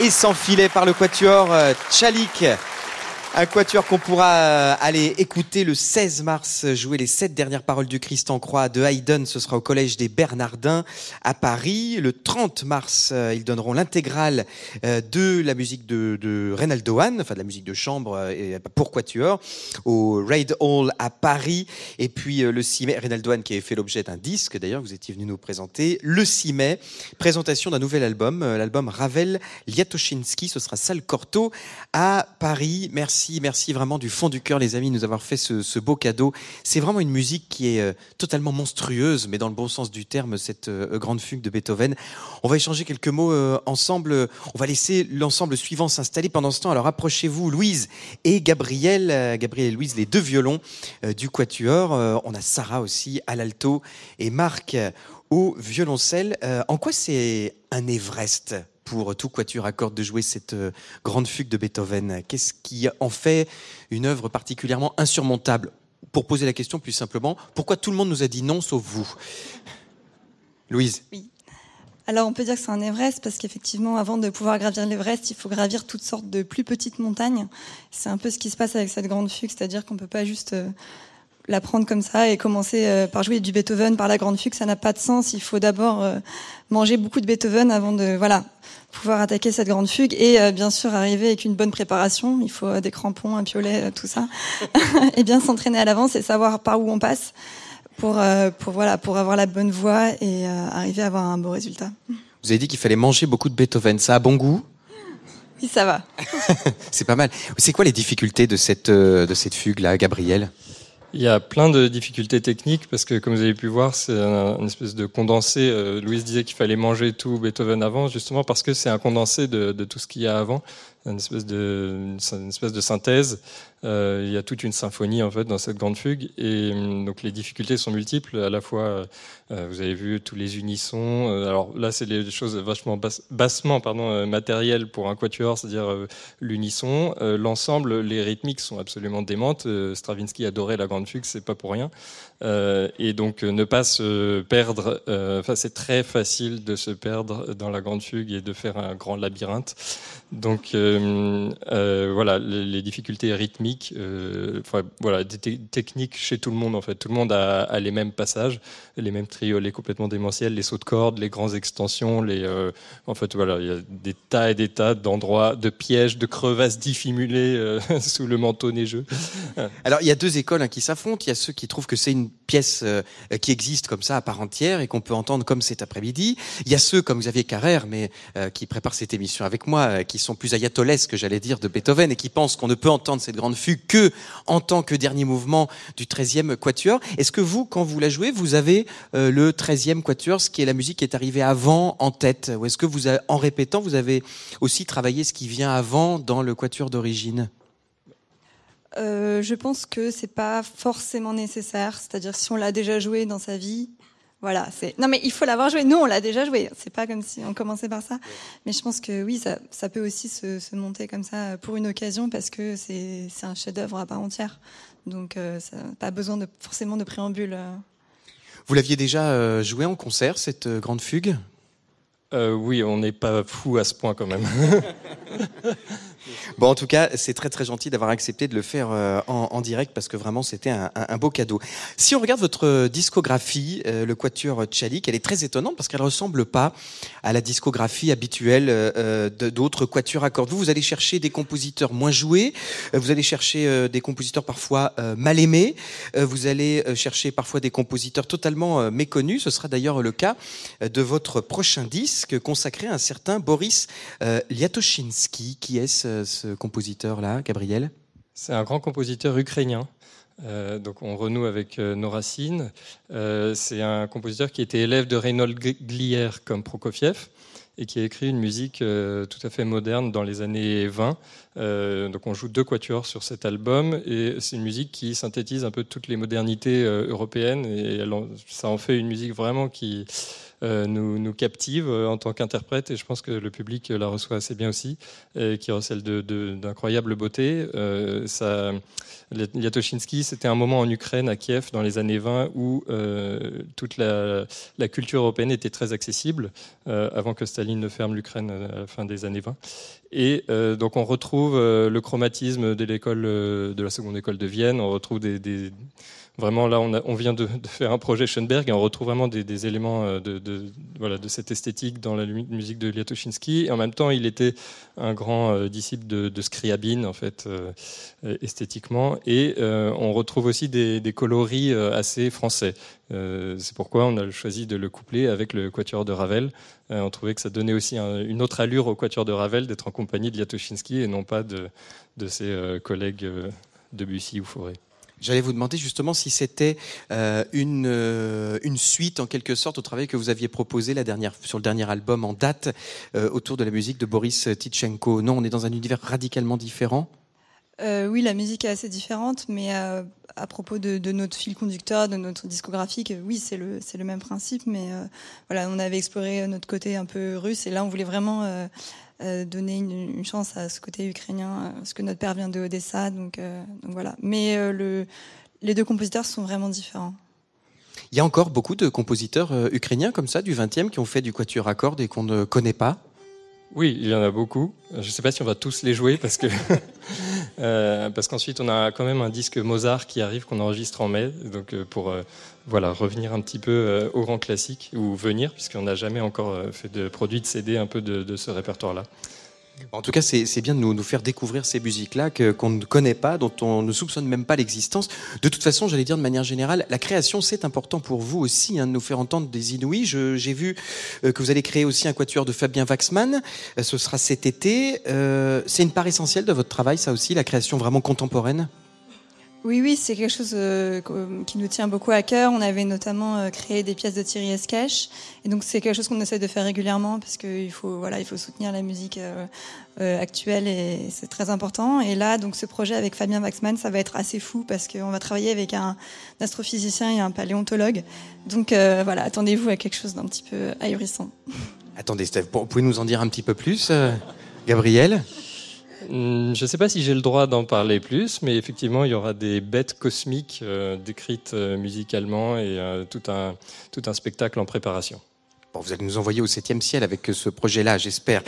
et sans filet par le quatuor euh, Tchalik. Un quatuor qu'on pourra euh, aller écouter le 16 mars, jouer les sept dernières paroles du Christ en croix de Haydn. Ce sera au Collège des Bernardins à Paris. Le 30 mars, euh, ils donneront l'intégrale euh, de la musique de, de Reynaldo enfin de la musique de chambre pour quatuor, au Raid Hall à Paris. Et puis le 6 mai, Reynaldo qui avait fait l'objet d'un disque, d'ailleurs, vous étiez venu nous présenter. Le 6 mai, présentation d'un nouvel album, l'album Ravel Liatoshinsky. Ce sera Salle Corto à Paris. Merci merci, vraiment du fond du cœur, les amis, de nous avoir fait ce, beau cadeau. C'est vraiment une musique qui est euh, totalement monstrueuse, mais dans le bon sens du terme, cette euh, grande fugue de Beethoven. On va échanger quelques mots euh, ensemble. On va laisser l'ensemble suivant s'installer pendant ce temps. Alors approchez-vous, Louise et Gabriel, Gabriel et Louise, les deux violons du quatuor. on a Sarah aussi à l'alto et Marc au violoncelle. en quoi c'est un Everest? Pour tout quatuor à cordes de jouer cette euh, grande fugue de Beethoven Qu'est-ce qui en fait une œuvre particulièrement insurmontable? Pour poser la question plus simplement, pourquoi tout le monde nous a dit non sauf vous? Louise Oui. Alors on peut dire que c'est un Everest parce qu'effectivement, avant de pouvoir gravir l'Everest, il faut gravir toutes sortes de plus petites montagnes. C'est un peu ce qui se passe avec cette grande fugue, c'est-à-dire qu'on ne peut pas juste euh, la prendre comme ça et commencer euh, par jouer du Beethoven par la grande fugue, ça n'a pas de sens. Il faut d'abord manger beaucoup de Beethoven avant de voilà pouvoir attaquer cette grande fugue et euh, bien sûr arriver avec une bonne préparation. Il faut euh, des crampons, un piolet, euh, tout ça, et bien s'entraîner à l'avance et savoir par où on passe pour pour voilà pour avoir la bonne voix et arriver à avoir un beau résultat. Vous avez dit qu'il fallait manger beaucoup de Beethoven. Ça a bon goût? Oui, ça va. C'est pas mal. C'est quoi les difficultés de cette de cette fugue là, Gabriel? Il y a plein de difficultés techniques parce que, comme vous avez pu voir, c'est une espèce de condensé. Euh, Louise disait qu'il fallait manger tout Beethoven avant, justement parce que c'est un condensé de, de, tout ce qu'il y a avant, une espèce de, une espèce de synthèse. Euh, il y a toute une symphonie en fait dans cette grande fugue et hum, donc les difficultés sont multiples. À la fois, euh, vous avez vu tous les unissons. Euh, alors là, c'est des choses vachement bassement pardon matérielles pour un quatuor, c'est-à-dire l'unisson, l'ensemble, les rythmiques sont absolument démentes. Stravinsky adorait la grande fugue, c'est pas pour rien. Et donc ne pas se perdre. Enfin, c'est très facile de se perdre dans la grande fugue et de faire un grand labyrinthe. Donc voilà, les, difficultés rythmiques euh, voilà, des techniques chez tout le monde en fait. Tout le monde a, les mêmes passages, les mêmes triolets complètement démentiels, les sauts de cordes, les grandes extensions, les, euh, en fait voilà, il y a des tas et des tas d'endroits, de pièges, de crevasses dissimulées euh, sous le manteau neigeux. Alors il y a deux écoles hein, qui s'affrontent. Il y a ceux qui trouvent que c'est une pièce qui existe comme ça à part entière et qu'on peut entendre comme cet après-midi. Il y a ceux comme Xavier Carrère, mais qui prépare cette émission avec moi, qui sont plus ayatollahs j'allais dire de Beethoven et qui pensent qu'on ne peut entendre cette grande fut que en tant que dernier mouvement du 13e quatuor. Est-ce que vous, quand vous la jouez, vous avez euh, le 13e quatuor, ce qui est la musique qui est arrivée avant en tête? Ou est-ce que vous, en répétant, vous avez aussi travaillé ce qui vient avant dans le quatuor d'origine? Euh, je pense que c'est pas forcément nécessaire. C'est-à-dire si on l'a déjà joué dans sa vie, voilà, c'est. Non, mais il faut l'avoir joué. Nous, on l'a déjà joué. C'est pas comme si on commençait par ça. Mais je pense que oui, ça, ça peut aussi se, se, monter comme ça pour une occasion parce que c'est un chef-d'œuvre à part entière. Donc, euh, ça pas besoin de forcément de préambule. Euh. Vous l'aviez déjà euh, joué en concert cette grande fugue? Oui, on n'est pas fou à ce point quand même. Bon, en tout cas, c'est très très gentil d'avoir accepté de le faire euh, en, direct parce que vraiment c'était un, beau cadeau. Si on regarde votre discographie, euh, le Quatuor Tchalik, elle est très étonnante parce qu'elle ressemble pas à la discographie habituelle euh, d'autres quatuors à cordes. Vous, vous allez chercher des compositeurs moins joués, vous allez chercher des compositeurs parfois mal aimés, vous allez chercher parfois des compositeurs totalement méconnus. Ce sera d'ailleurs le cas de votre prochain disque consacré à un certain Boris Liatoshinsky. Qui est ce compositeur-là, Gabriel C'est un grand compositeur ukrainien. Euh, donc on renoue avec euh, nos racines. Euh, c'est un compositeur qui était élève de Reynold Glier comme Prokofiev et qui a écrit une musique tout à fait moderne dans les années 20 donc on joue deux quatuors sur cet album et c'est une musique qui synthétise un peu toutes les modernités européennes et ça en fait une musique vraiment qui nous, nous, captive euh, en tant qu'interprète et je pense que le public la reçoit assez bien aussi, qui recèle d'incroyable de, beauté. Euh, ça, Liatoshinsky, c'était un moment en Ukraine, à Kiev, dans les années 20, où toute la, culture européenne était très accessible, avant que Staline ne ferme l'Ukraine à la fin des années 20. Et donc on retrouve le chromatisme de l'école, de la seconde école de Vienne, on retrouve des Vraiment, là, on, vient de, faire un projet Schoenberg et on retrouve vraiment des, éléments euh, de, de cette esthétique dans la musique de Liatoshinsky. Et en même temps, il était un grand euh, disciple de, Scriabin, en fait, euh, esthétiquement. Et on retrouve aussi des, coloris assez français. C'est pourquoi on a choisi de le coupler avec le quatuor de Ravel. on trouvait que ça donnait aussi une autre allure au quatuor de Ravel d'être en compagnie de Liatoshinsky et non pas de, de ses collègues de Bussy ou Fauré. J'allais vous demander justement si c'était euh, une, euh, une suite en quelque sorte au travail que vous aviez proposé la dernière, sur le dernier album en date euh, autour de la musique de Boris Titchenko. Non, on est dans un univers radicalement différent. oui, la musique est assez différente, mais à propos de, de, notre fil conducteur, de notre discographique, oui, c'est le, c'est le même principe, mais voilà, on avait exploré notre côté un peu russe, et là, on voulait vraiment donner une, chance à ce côté ukrainien, euh, parce que notre père vient de Odessa, donc, euh, donc voilà. Mais le, les deux compositeurs sont vraiment différents. Il y a encore beaucoup de compositeurs ukrainiens comme ça du 20e qui ont fait du quatuor à cordes et qu'on ne connaît pas? Oui, il y en a beaucoup. Je ne sais pas si on va tous les jouer parce que euh, parce qu'ensuite on a quand même un disque Mozart qui arrive qu'on enregistre en mai, donc euh, pour euh, voilà revenir un petit peu au rang classique ou venir puisqu'on n'a jamais encore fait de produit de CD un peu de ce répertoire-là. En tout cas, c'est bien de nous, faire découvrir ces musiques-là qu'on ne connaît pas, dont on ne soupçonne même pas l'existence. De toute façon, j'allais dire de manière générale, la création, c'est important pour vous aussi, hein, de nous faire entendre des Inouïs. J'ai vu euh, que vous allez créer aussi un quatuor de Fabien Waxman. Euh, ce sera cet été. Euh, c'est une part essentielle de votre travail, ça aussi, la création vraiment contemporaine? Oui, oui, c'est quelque chose euh, qui nous tient beaucoup à cœur. On avait notamment euh, créé des pièces de Thierry Escache, et donc c'est quelque chose qu'on essaie de faire régulièrement parce qu'il faut, voilà, il faut soutenir la musique euh, actuelle et c'est très important. Et là, donc ce projet avec Fabien Waxman, ça va être assez fou parce qu'on va travailler avec un astrophysicien et un paléontologue. Donc voilà, attendez-vous à quelque chose d'un petit peu ahurissant. Attendez, Steph, vous pouvez nous en dire un petit peu plus, Gabriel? Je ne sais pas si j'ai le droit d'en parler plus, mais effectivement, il y aura des bêtes cosmiques euh, décrites euh, musicalement et euh, tout un spectacle en préparation vous allez nous envoyer au septième ciel avec ce projet-là, j'espère.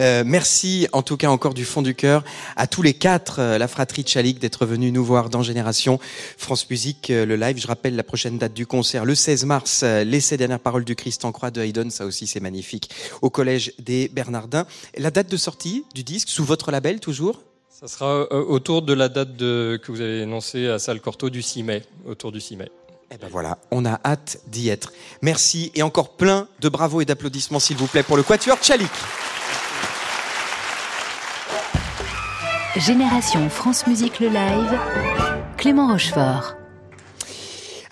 Euh, merci en tout cas encore du fond du cœur à tous les quatre, euh, la fratrie Chalik, d'être venus nous voir dans Génération France Musique, euh, le live. Je rappelle la prochaine date du concert, le 16 mars, l'essai dernières paroles du Christ en croix de Haydn, ça aussi c'est magnifique, au Collège des Bernardins. La date de sortie du disque, sous votre label toujours? Ça sera autour de la date que vous avez annoncée à Salle Corto du 6 mai, autour du 6 mai. Eh ben voilà, on a hâte d'y être. Merci et encore plein de bravos et d'applaudissements s'il vous plaît pour le Quatuor Tchalik. Génération France Musique le live, Clément Rochefort.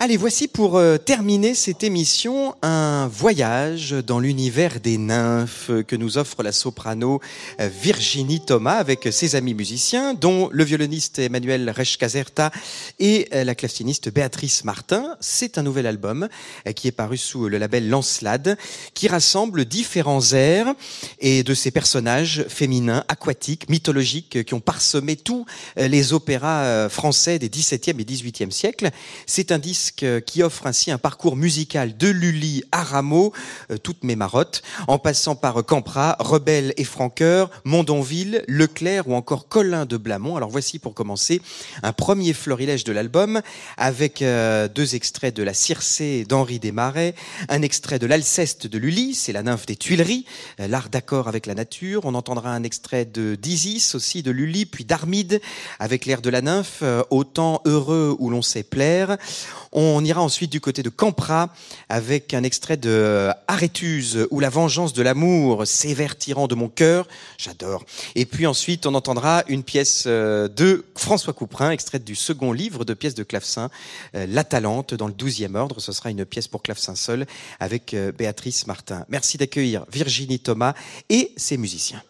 Allez, voici pour euh, terminer cette émission un voyage dans l'univers des nymphes que nous offre la soprano euh, Virginie Thomas avec ses amis musiciens, dont le violoniste Emmanuel Resch-Caserta et euh, la claveciniste Béatrice Martin. C'est un nouvel album qui est paru sous le label Lancelade, qui rassemble différents airs et de ces personnages féminins, aquatiques, mythologiques, qui ont parsemé tous les opéras français des XVIIe et XVIIIe siècles. C'est un disque qui offre ainsi un parcours musical de Lully à Rameau, euh, toutes mes marottes, en passant par Campra, Rebelle et Franqueur, Mondonville, Leclerc ou encore Colin de Blamont. Alors voici pour commencer un premier florilège de l'album avec euh, deux extraits de La Circé d'Henri Desmarais, un extrait de l'Alceste de Lully, c'est la nymphe des Tuileries, euh, l'art d'accord avec la nature. On entendra un extrait de d'Isis aussi de Lully, puis d'Armide avec l'air de la nymphe, autant heureux où l'on sait plaire. Ira ensuite du côté de Campra avec un extrait de Arétuse ou la vengeance de l'amour, sévère tyran de mon cœur. J'adore. Et puis ensuite, on entendra une pièce euh, de François Couperin, extraite du second livre de pièces de clavecin, euh, La Talente, dans le douzième ordre. Ce sera une pièce pour clavecin seul avec euh, Béatrice Martin. Merci d'accueillir Virginie Thomas et ses musiciens.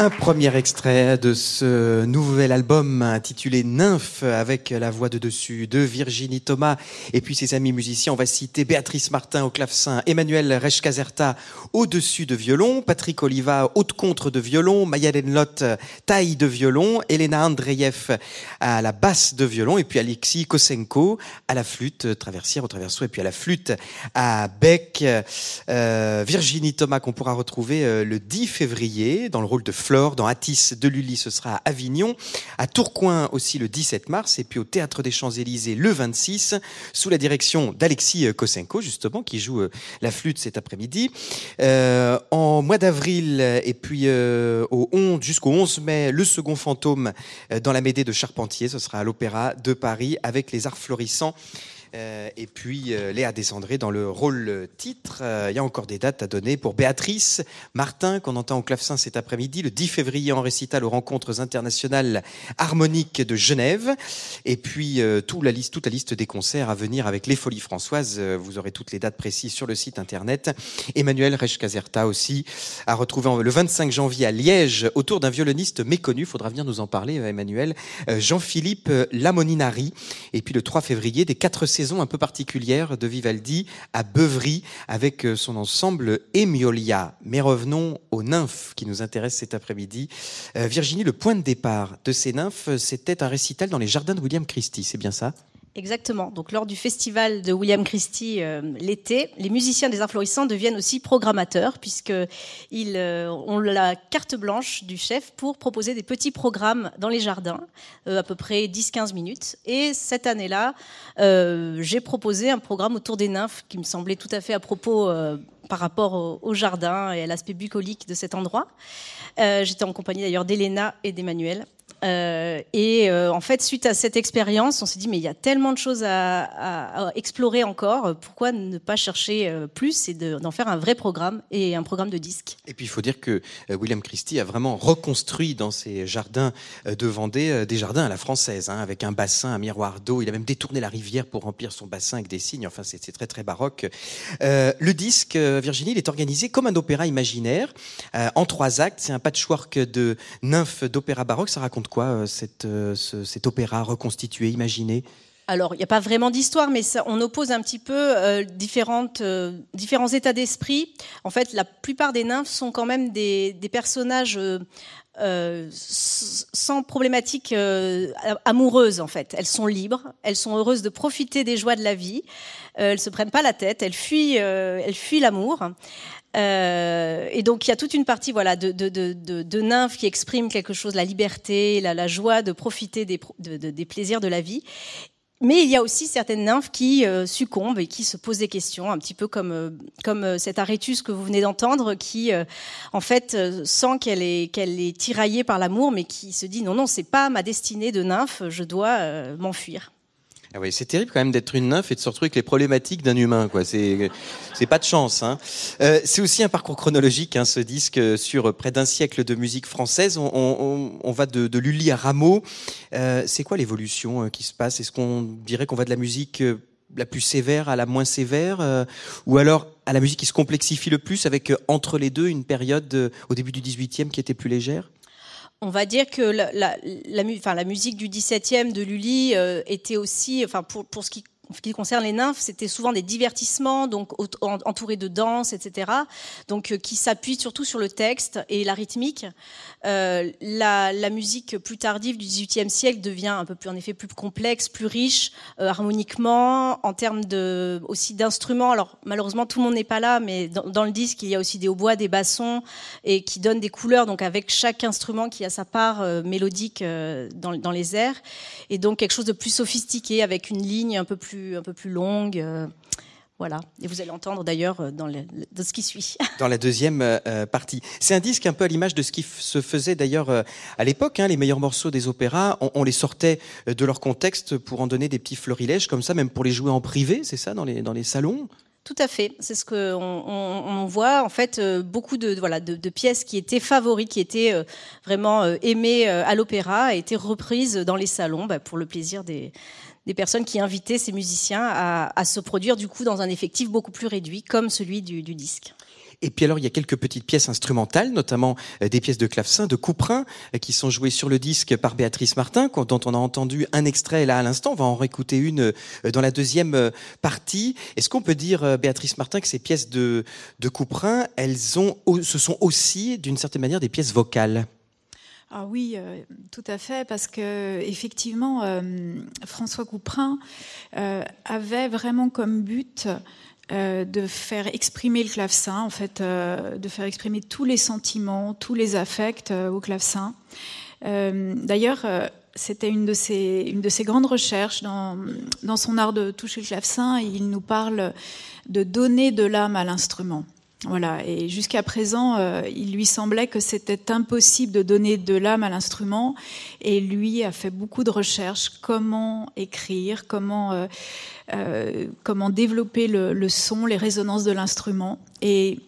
Un premier extrait de ce nouvel album intitulé Nymphe avec la voix de dessus de Virginie Thomas et puis ses amis musiciens. On va citer Béatrice Martin au clavecin, Emmanuel Resch-Caserta au-dessus de violon, Patrick Oliva haute contre de violon, Maya Lenlot taille de violon, Elena Andreyev à la basse de violon et puis Alexis Kosenko à la flûte traversière au traverso et puis à la flûte à bec. Euh, Virginie Thomas qu'on pourra retrouver euh, le 10 février dans le rôle de Flore, dans Atis de Lully, ce sera à Avignon, à Tourcoing aussi le 17 mars, et puis au Théâtre des Champs-Élysées le 26, sous la direction d'Alexis Kosenko, justement, qui joue euh, la flûte cet après-midi. Euh, en mois d'avril, et puis euh, au 11, jusqu'au 11 mai, le second fantôme euh, dans la Médée de Charpentier, ce sera à l'Opéra de Paris, avec les arts florissants Euh, et puis euh, Léa Descendré dans le rôle titre. Euh, il y a encore des dates à donner pour Béatrice Martin, qu'on entend au clavecin cet après-midi, le 10 février en récital aux rencontres internationales harmoniques de Genève. Et puis toute, la liste, des concerts à venir avec les Folies Françoises. vous aurez toutes les dates précises sur le site internet. Emmanuel Resch-Caserta aussi à retrouver le 25 janvier à Liège autour d'un violoniste méconnu. Faudra venir nous en parler, Emmanuel. Jean-Philippe Lamoninari. Et puis le 3 février, des quatre saison un peu particulière de Vivaldi à Beuvry avec euh, son ensemble Emiolia. Mais revenons aux nymphes qui nous intéressent cet après-midi. Euh, Virginie, le point de départ de ces nymphes, c'était un récital dans les jardins de William Christie, c'est bien ça? Exactement. Donc, lors du festival de William Christie euh, l'été, les musiciens des Inflorissants deviennent aussi programmateurs, puisqu'ils euh, ont la carte blanche du chef pour proposer des petits programmes dans les jardins, euh, à peu près 10-15 minutes. Et cette année-là, j'ai proposé un programme autour des nymphes qui me semblait tout à fait à propos par rapport au, au, jardin et à l'aspect bucolique de cet endroit. J'étais en compagnie d'ailleurs d'Elena et d'Emmanuel. Euh, et euh, en fait, suite à cette expérience, on s'est dit mais il y a tellement de choses à, explorer encore. Pourquoi ne pas chercher euh, plus et d'en faire un vrai programme et un programme de disques? Et puis il faut dire que William Christie a vraiment reconstruit dans ses jardins de Vendée des jardins à la française, hein, avec un bassin, un miroir d'eau. Il a même détourné la rivière pour remplir son bassin avec des signes. Enfin, c'est très très baroque. le disque, Virginie, il est organisé comme un opéra imaginaire en trois actes. C'est un patchwork de nymphes d'opéra baroque. Ça raconte quoi euh, euh, cet opéra reconstitué, imaginé alors, il n'y a pas vraiment d'histoire, mais on oppose un petit peu euh, différents états d'esprit. En fait, la plupart des nymphes sont quand même des, personnages sans problématique amoureuse, en fait. Elles sont libres, elles sont heureuses de profiter des joies de la vie, elles se prennent pas la tête, elles fuient, elles fuient l'amour. Euh, et donc il y a toute une partie voilà de, de, de, de, nymphes qui expriment quelque chose, la liberté, la, la joie de profiter des, des, plaisirs de la vie. Mais il y a aussi certaines nymphes qui euh, succombent et qui se posent des questions, un petit peu comme euh, comme cet arétus que vous venez d'entendre, qui en fait sent qu'elle est qu'elle est tiraillée par l'amour, mais qui se dit non non c'est pas ma destinée de nymphe, je dois m'enfuir. Ah oui, c'est terrible quand même d'être une nymphe et de se retrouver avec les problématiques d'un humain. Quoi. C'est, pas de chance. Hein. Euh, c'est aussi un parcours chronologique, hein, ce disque, sur près d'un siècle de musique française. On, on, on va de, de, Lully à Rameau. Euh, c'est quoi l'évolution euh, qui se passe? Est-ce qu'on dirait qu'on va de la musique euh, la plus sévère à la moins sévère euh, Ou alors à la musique qui se complexifie le plus, avec entre les deux une période au début du 18e qui était plus légère? On va dire que la, la, la, enfin, la musique du 17e de Lully euh, était aussi, enfin, pour, pour ce qui en ce qui concerne les nymphes, c'était souvent des divertissements, donc entourés de danse, etc. Donc euh, qui s'appuient surtout sur le texte et la rythmique. Euh, la, musique plus tardive du XVIIIe siècle devient un peu plus, en effet, plus complexe, plus riche euh, harmoniquement, en termes de aussi d'instruments. Alors malheureusement, tout le monde n'est pas là, mais dans, le disque, il y a aussi des hautbois, des bassons, et qui donnent des couleurs. Donc avec chaque instrument qui a sa part mélodique dans les airs, et donc quelque chose de plus sophistiqué avec une ligne un peu plus un peu plus longue. Euh, voilà, et vous allez entendre d'ailleurs euh, dans, ce qui suit. Dans la deuxième euh, partie. C'est un disque un peu à l'image de ce qui se faisait d'ailleurs à l'époque. Hein, les meilleurs morceaux des opéras, on, les sortait de leur contexte pour en donner des petits florilèges comme ça, même pour les jouer en privé, c'est ça, dans les, dans les salons? Tout à fait, c'est ce qu'on on, voit en fait beaucoup de voilà de, pièces qui étaient favorites, qui étaient vraiment aimées à l'opéra, étaient reprises dans les salons bah, pour le plaisir des, des personnes qui invitaient ces musiciens à, se produire du coup dans un effectif beaucoup plus réduit, comme celui du, disque. Et puis alors, il y a quelques petites pièces instrumentales, notamment euh, des pièces de clavecin, de couperin, euh, qui sont jouées sur le disque par Béatrice Martin, dont on a entendu un extrait là à l'instant. On va en réécouter une euh, dans la deuxième partie. Est-ce qu'on peut dire, Béatrice Martin, que ces pièces de, couperin, elles ont, ce sont aussi, d'une certaine manière, des pièces vocales? Ah oui, euh, tout à fait, parce que effectivement, euh, François Couperin euh, avait vraiment comme but de faire exprimer le clavecin, en fait, de faire exprimer tous les sentiments, tous les affects au clavecin. D'ailleurs, c'était une de ses grandes recherches dans dans son art de toucher le clavecin. Il nous parle de donner de l'âme à l'instrument. Voilà, et jusqu'à présent, euh, il lui semblait que c'était impossible de donner de l'âme à l'instrument, et lui a fait beaucoup de recherches comment écrire, comment, euh, euh, comment développer le, le, son, les résonances de l'instrument, et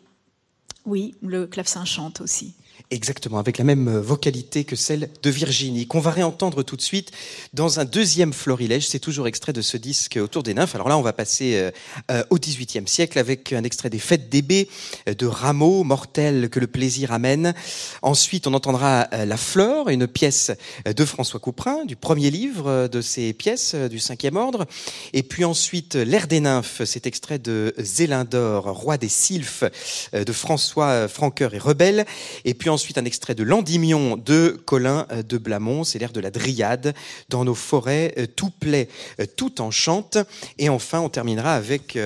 oui, le clavecin chante aussi. Exactement, avec la même vocalité que celle de Virginie, qu'on va réentendre tout de suite dans un deuxième florilège. C'est toujours extrait de ce disque autour des nymphes. Alors là, on va passer euh, euh, au XVIIIe siècle avec un extrait des Fêtes d'Ébé euh, de Rameau, mortel que le plaisir amène. Ensuite, on entendra La Fleur, une pièce de François Couperin, du premier livre de ces pièces du cinquième ordre. Et puis ensuite, L'air des nymphes, cet extrait de Zélindor, roi des sylphes, de François Franqueur et Rebelle. Et puis ensuite un extrait de L'Endymion de Colin euh, de Blamont, c'est l'air de la Dryade. Dans nos forêts, euh, tout plaît, euh, tout enchante. Et enfin, on terminera avec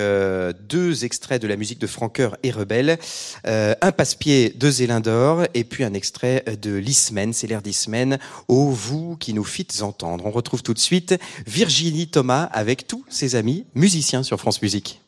deux extraits de la musique de Franqueur et Rebelle, un passe-pied de Zélindor et puis un extrait de L'Ismen, c'est l'air d'Ismen, ô vous qui nous fites entendre. On retrouve tout de suite Virginie Thomas avec tous ses amis musiciens sur France Musique.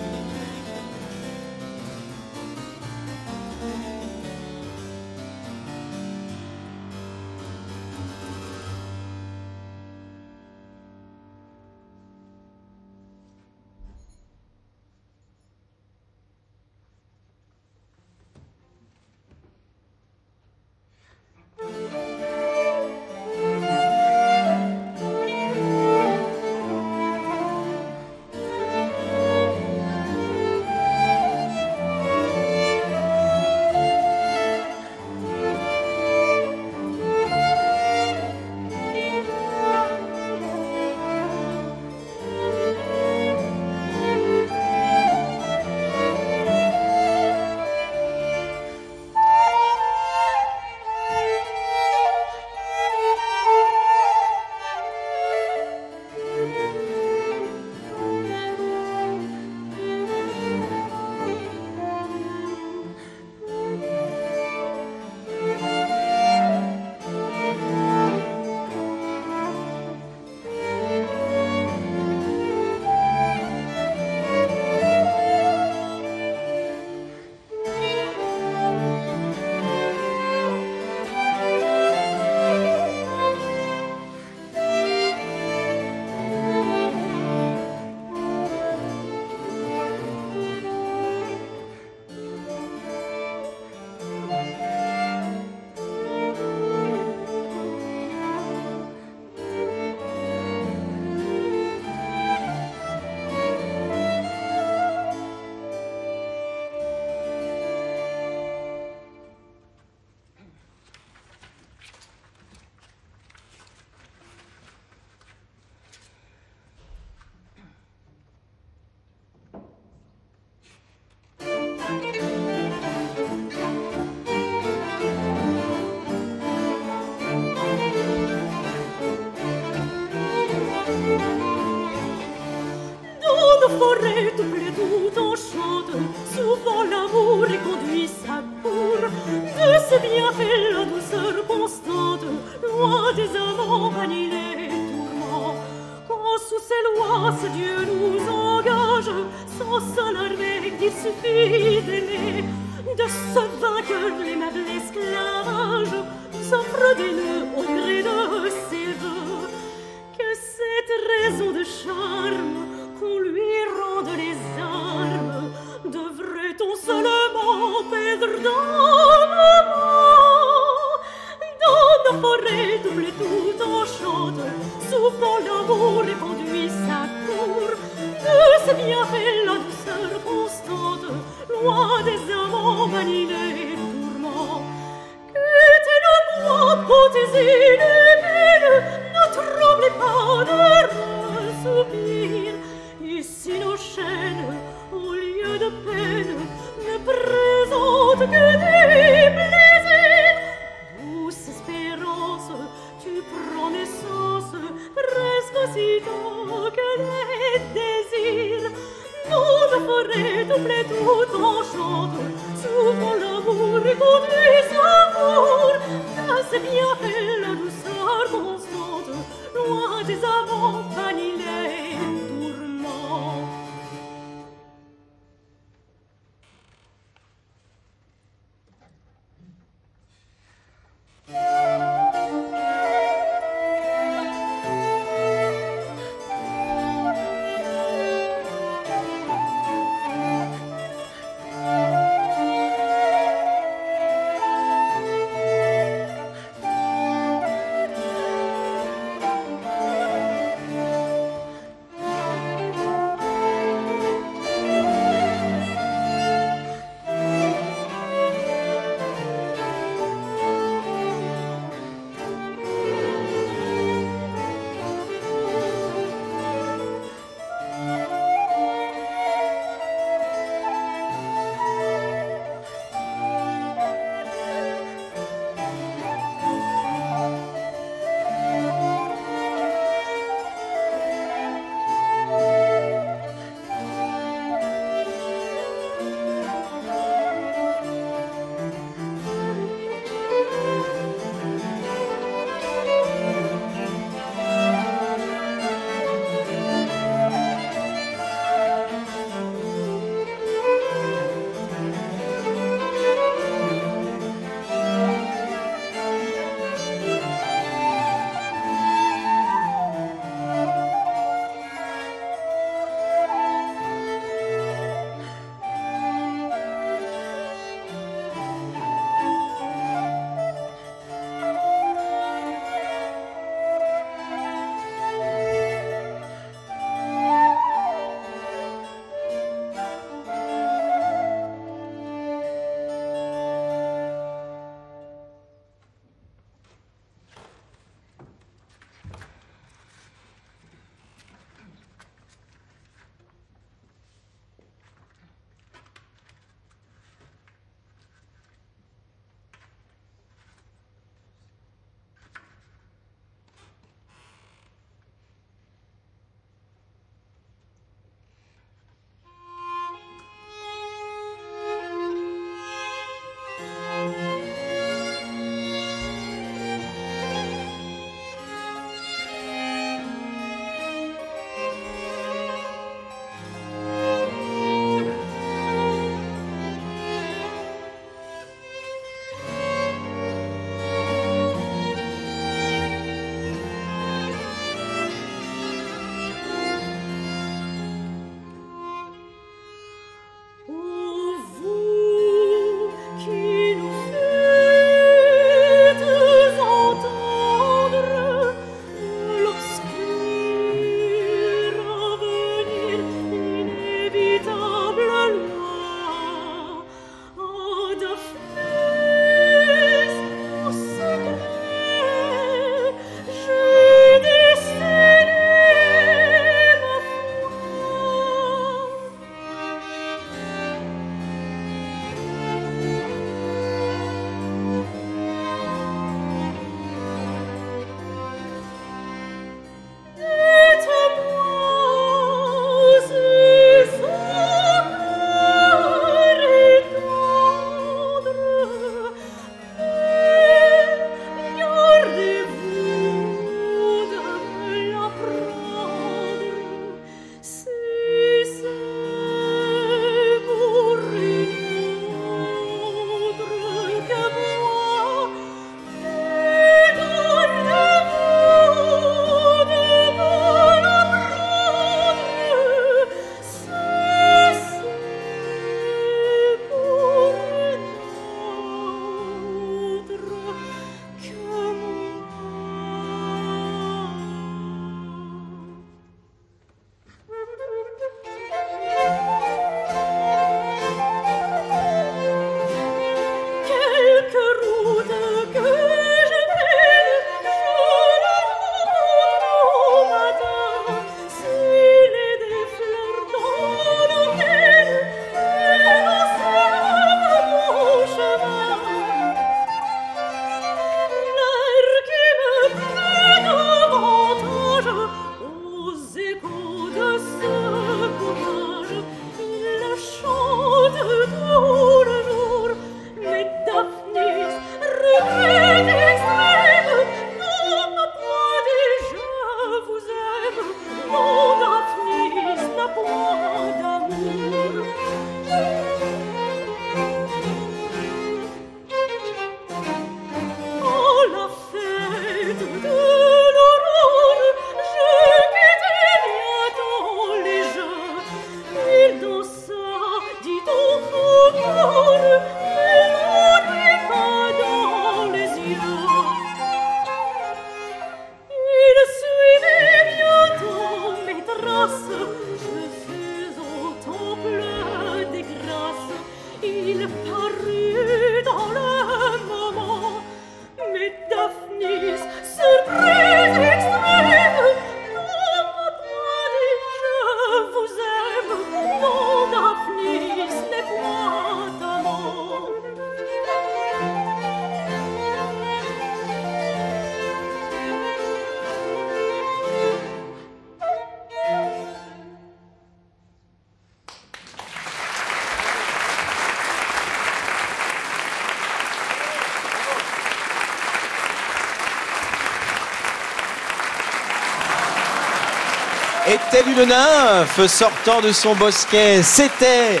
Est-elle une nymphe sortant de son bosquet C'était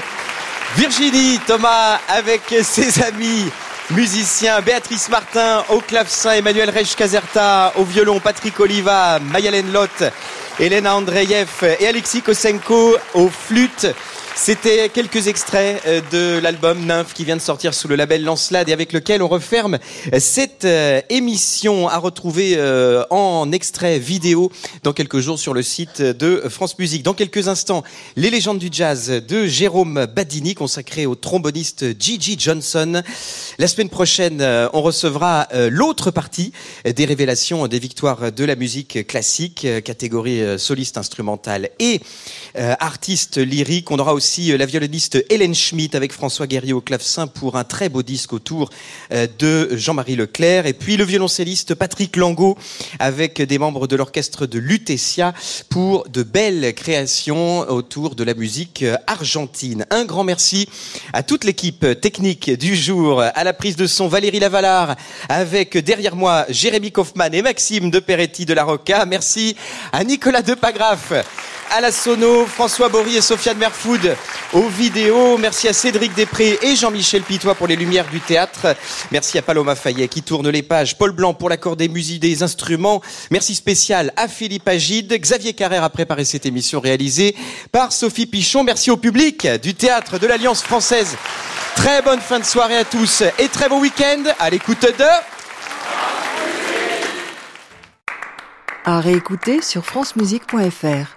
Virginie Thomas avec ses amis musiciens Béatrice Martin au clavecin, Emmanuel Reich Caserta au violon, Patrick Oliva, Mayalen Lotte, Elena Andreyev et Alexis Kosenko aux flûtes. C'était quelques extraits euh, de l'album Nymphe qui vient de sortir sous le label Lancelade et avec lequel on referme cette euh, émission à retrouver euh, en extrait vidéo dans quelques jours sur le site de France Musique. Dans quelques instants, les légendes du jazz de Jérôme Badini consacré au tromboniste Gigi Johnson. La semaine prochaine, on recevra l'autre partie des révélations des victoires de la musique classique, catégorie soliste instrumentale et artiste lyrique. On aura aussi aussi euh, la violoniste Hélène Schmidt avec François Guerrier au clavecin pour un très beau disque autour euh, de Jean-Marie Leclerc. Et puis le violoncelliste Patrick Langot avec des membres de l'orchestre de Lutetia pour de belles créations autour de la musique euh, argentine. Un grand merci à toute l'équipe technique du jour, à la prise de son Valérie Lavalard avec derrière moi Jérémy Kaufmann et Maxime de Peretti de la Roca. Merci à Nicolas Depagraf à la sono, François Bory et Sofiane Merfoud aux vidéos. Merci à Cédric Després et Jean-Michel Pitois pour les lumières du théâtre. Merci à Paloma Fayet qui tourne les pages. Paul Blanc pour l'accord des musiques des instruments. Merci spécial à Philippe Agide. Xavier Carrère a préparé cette émission réalisée par Sophie Pichon. Merci au public du théâtre de l'Alliance française. Très bonne fin de soirée à tous et très bon week-end à l'écoute de... À réécouter sur francemusique.fr.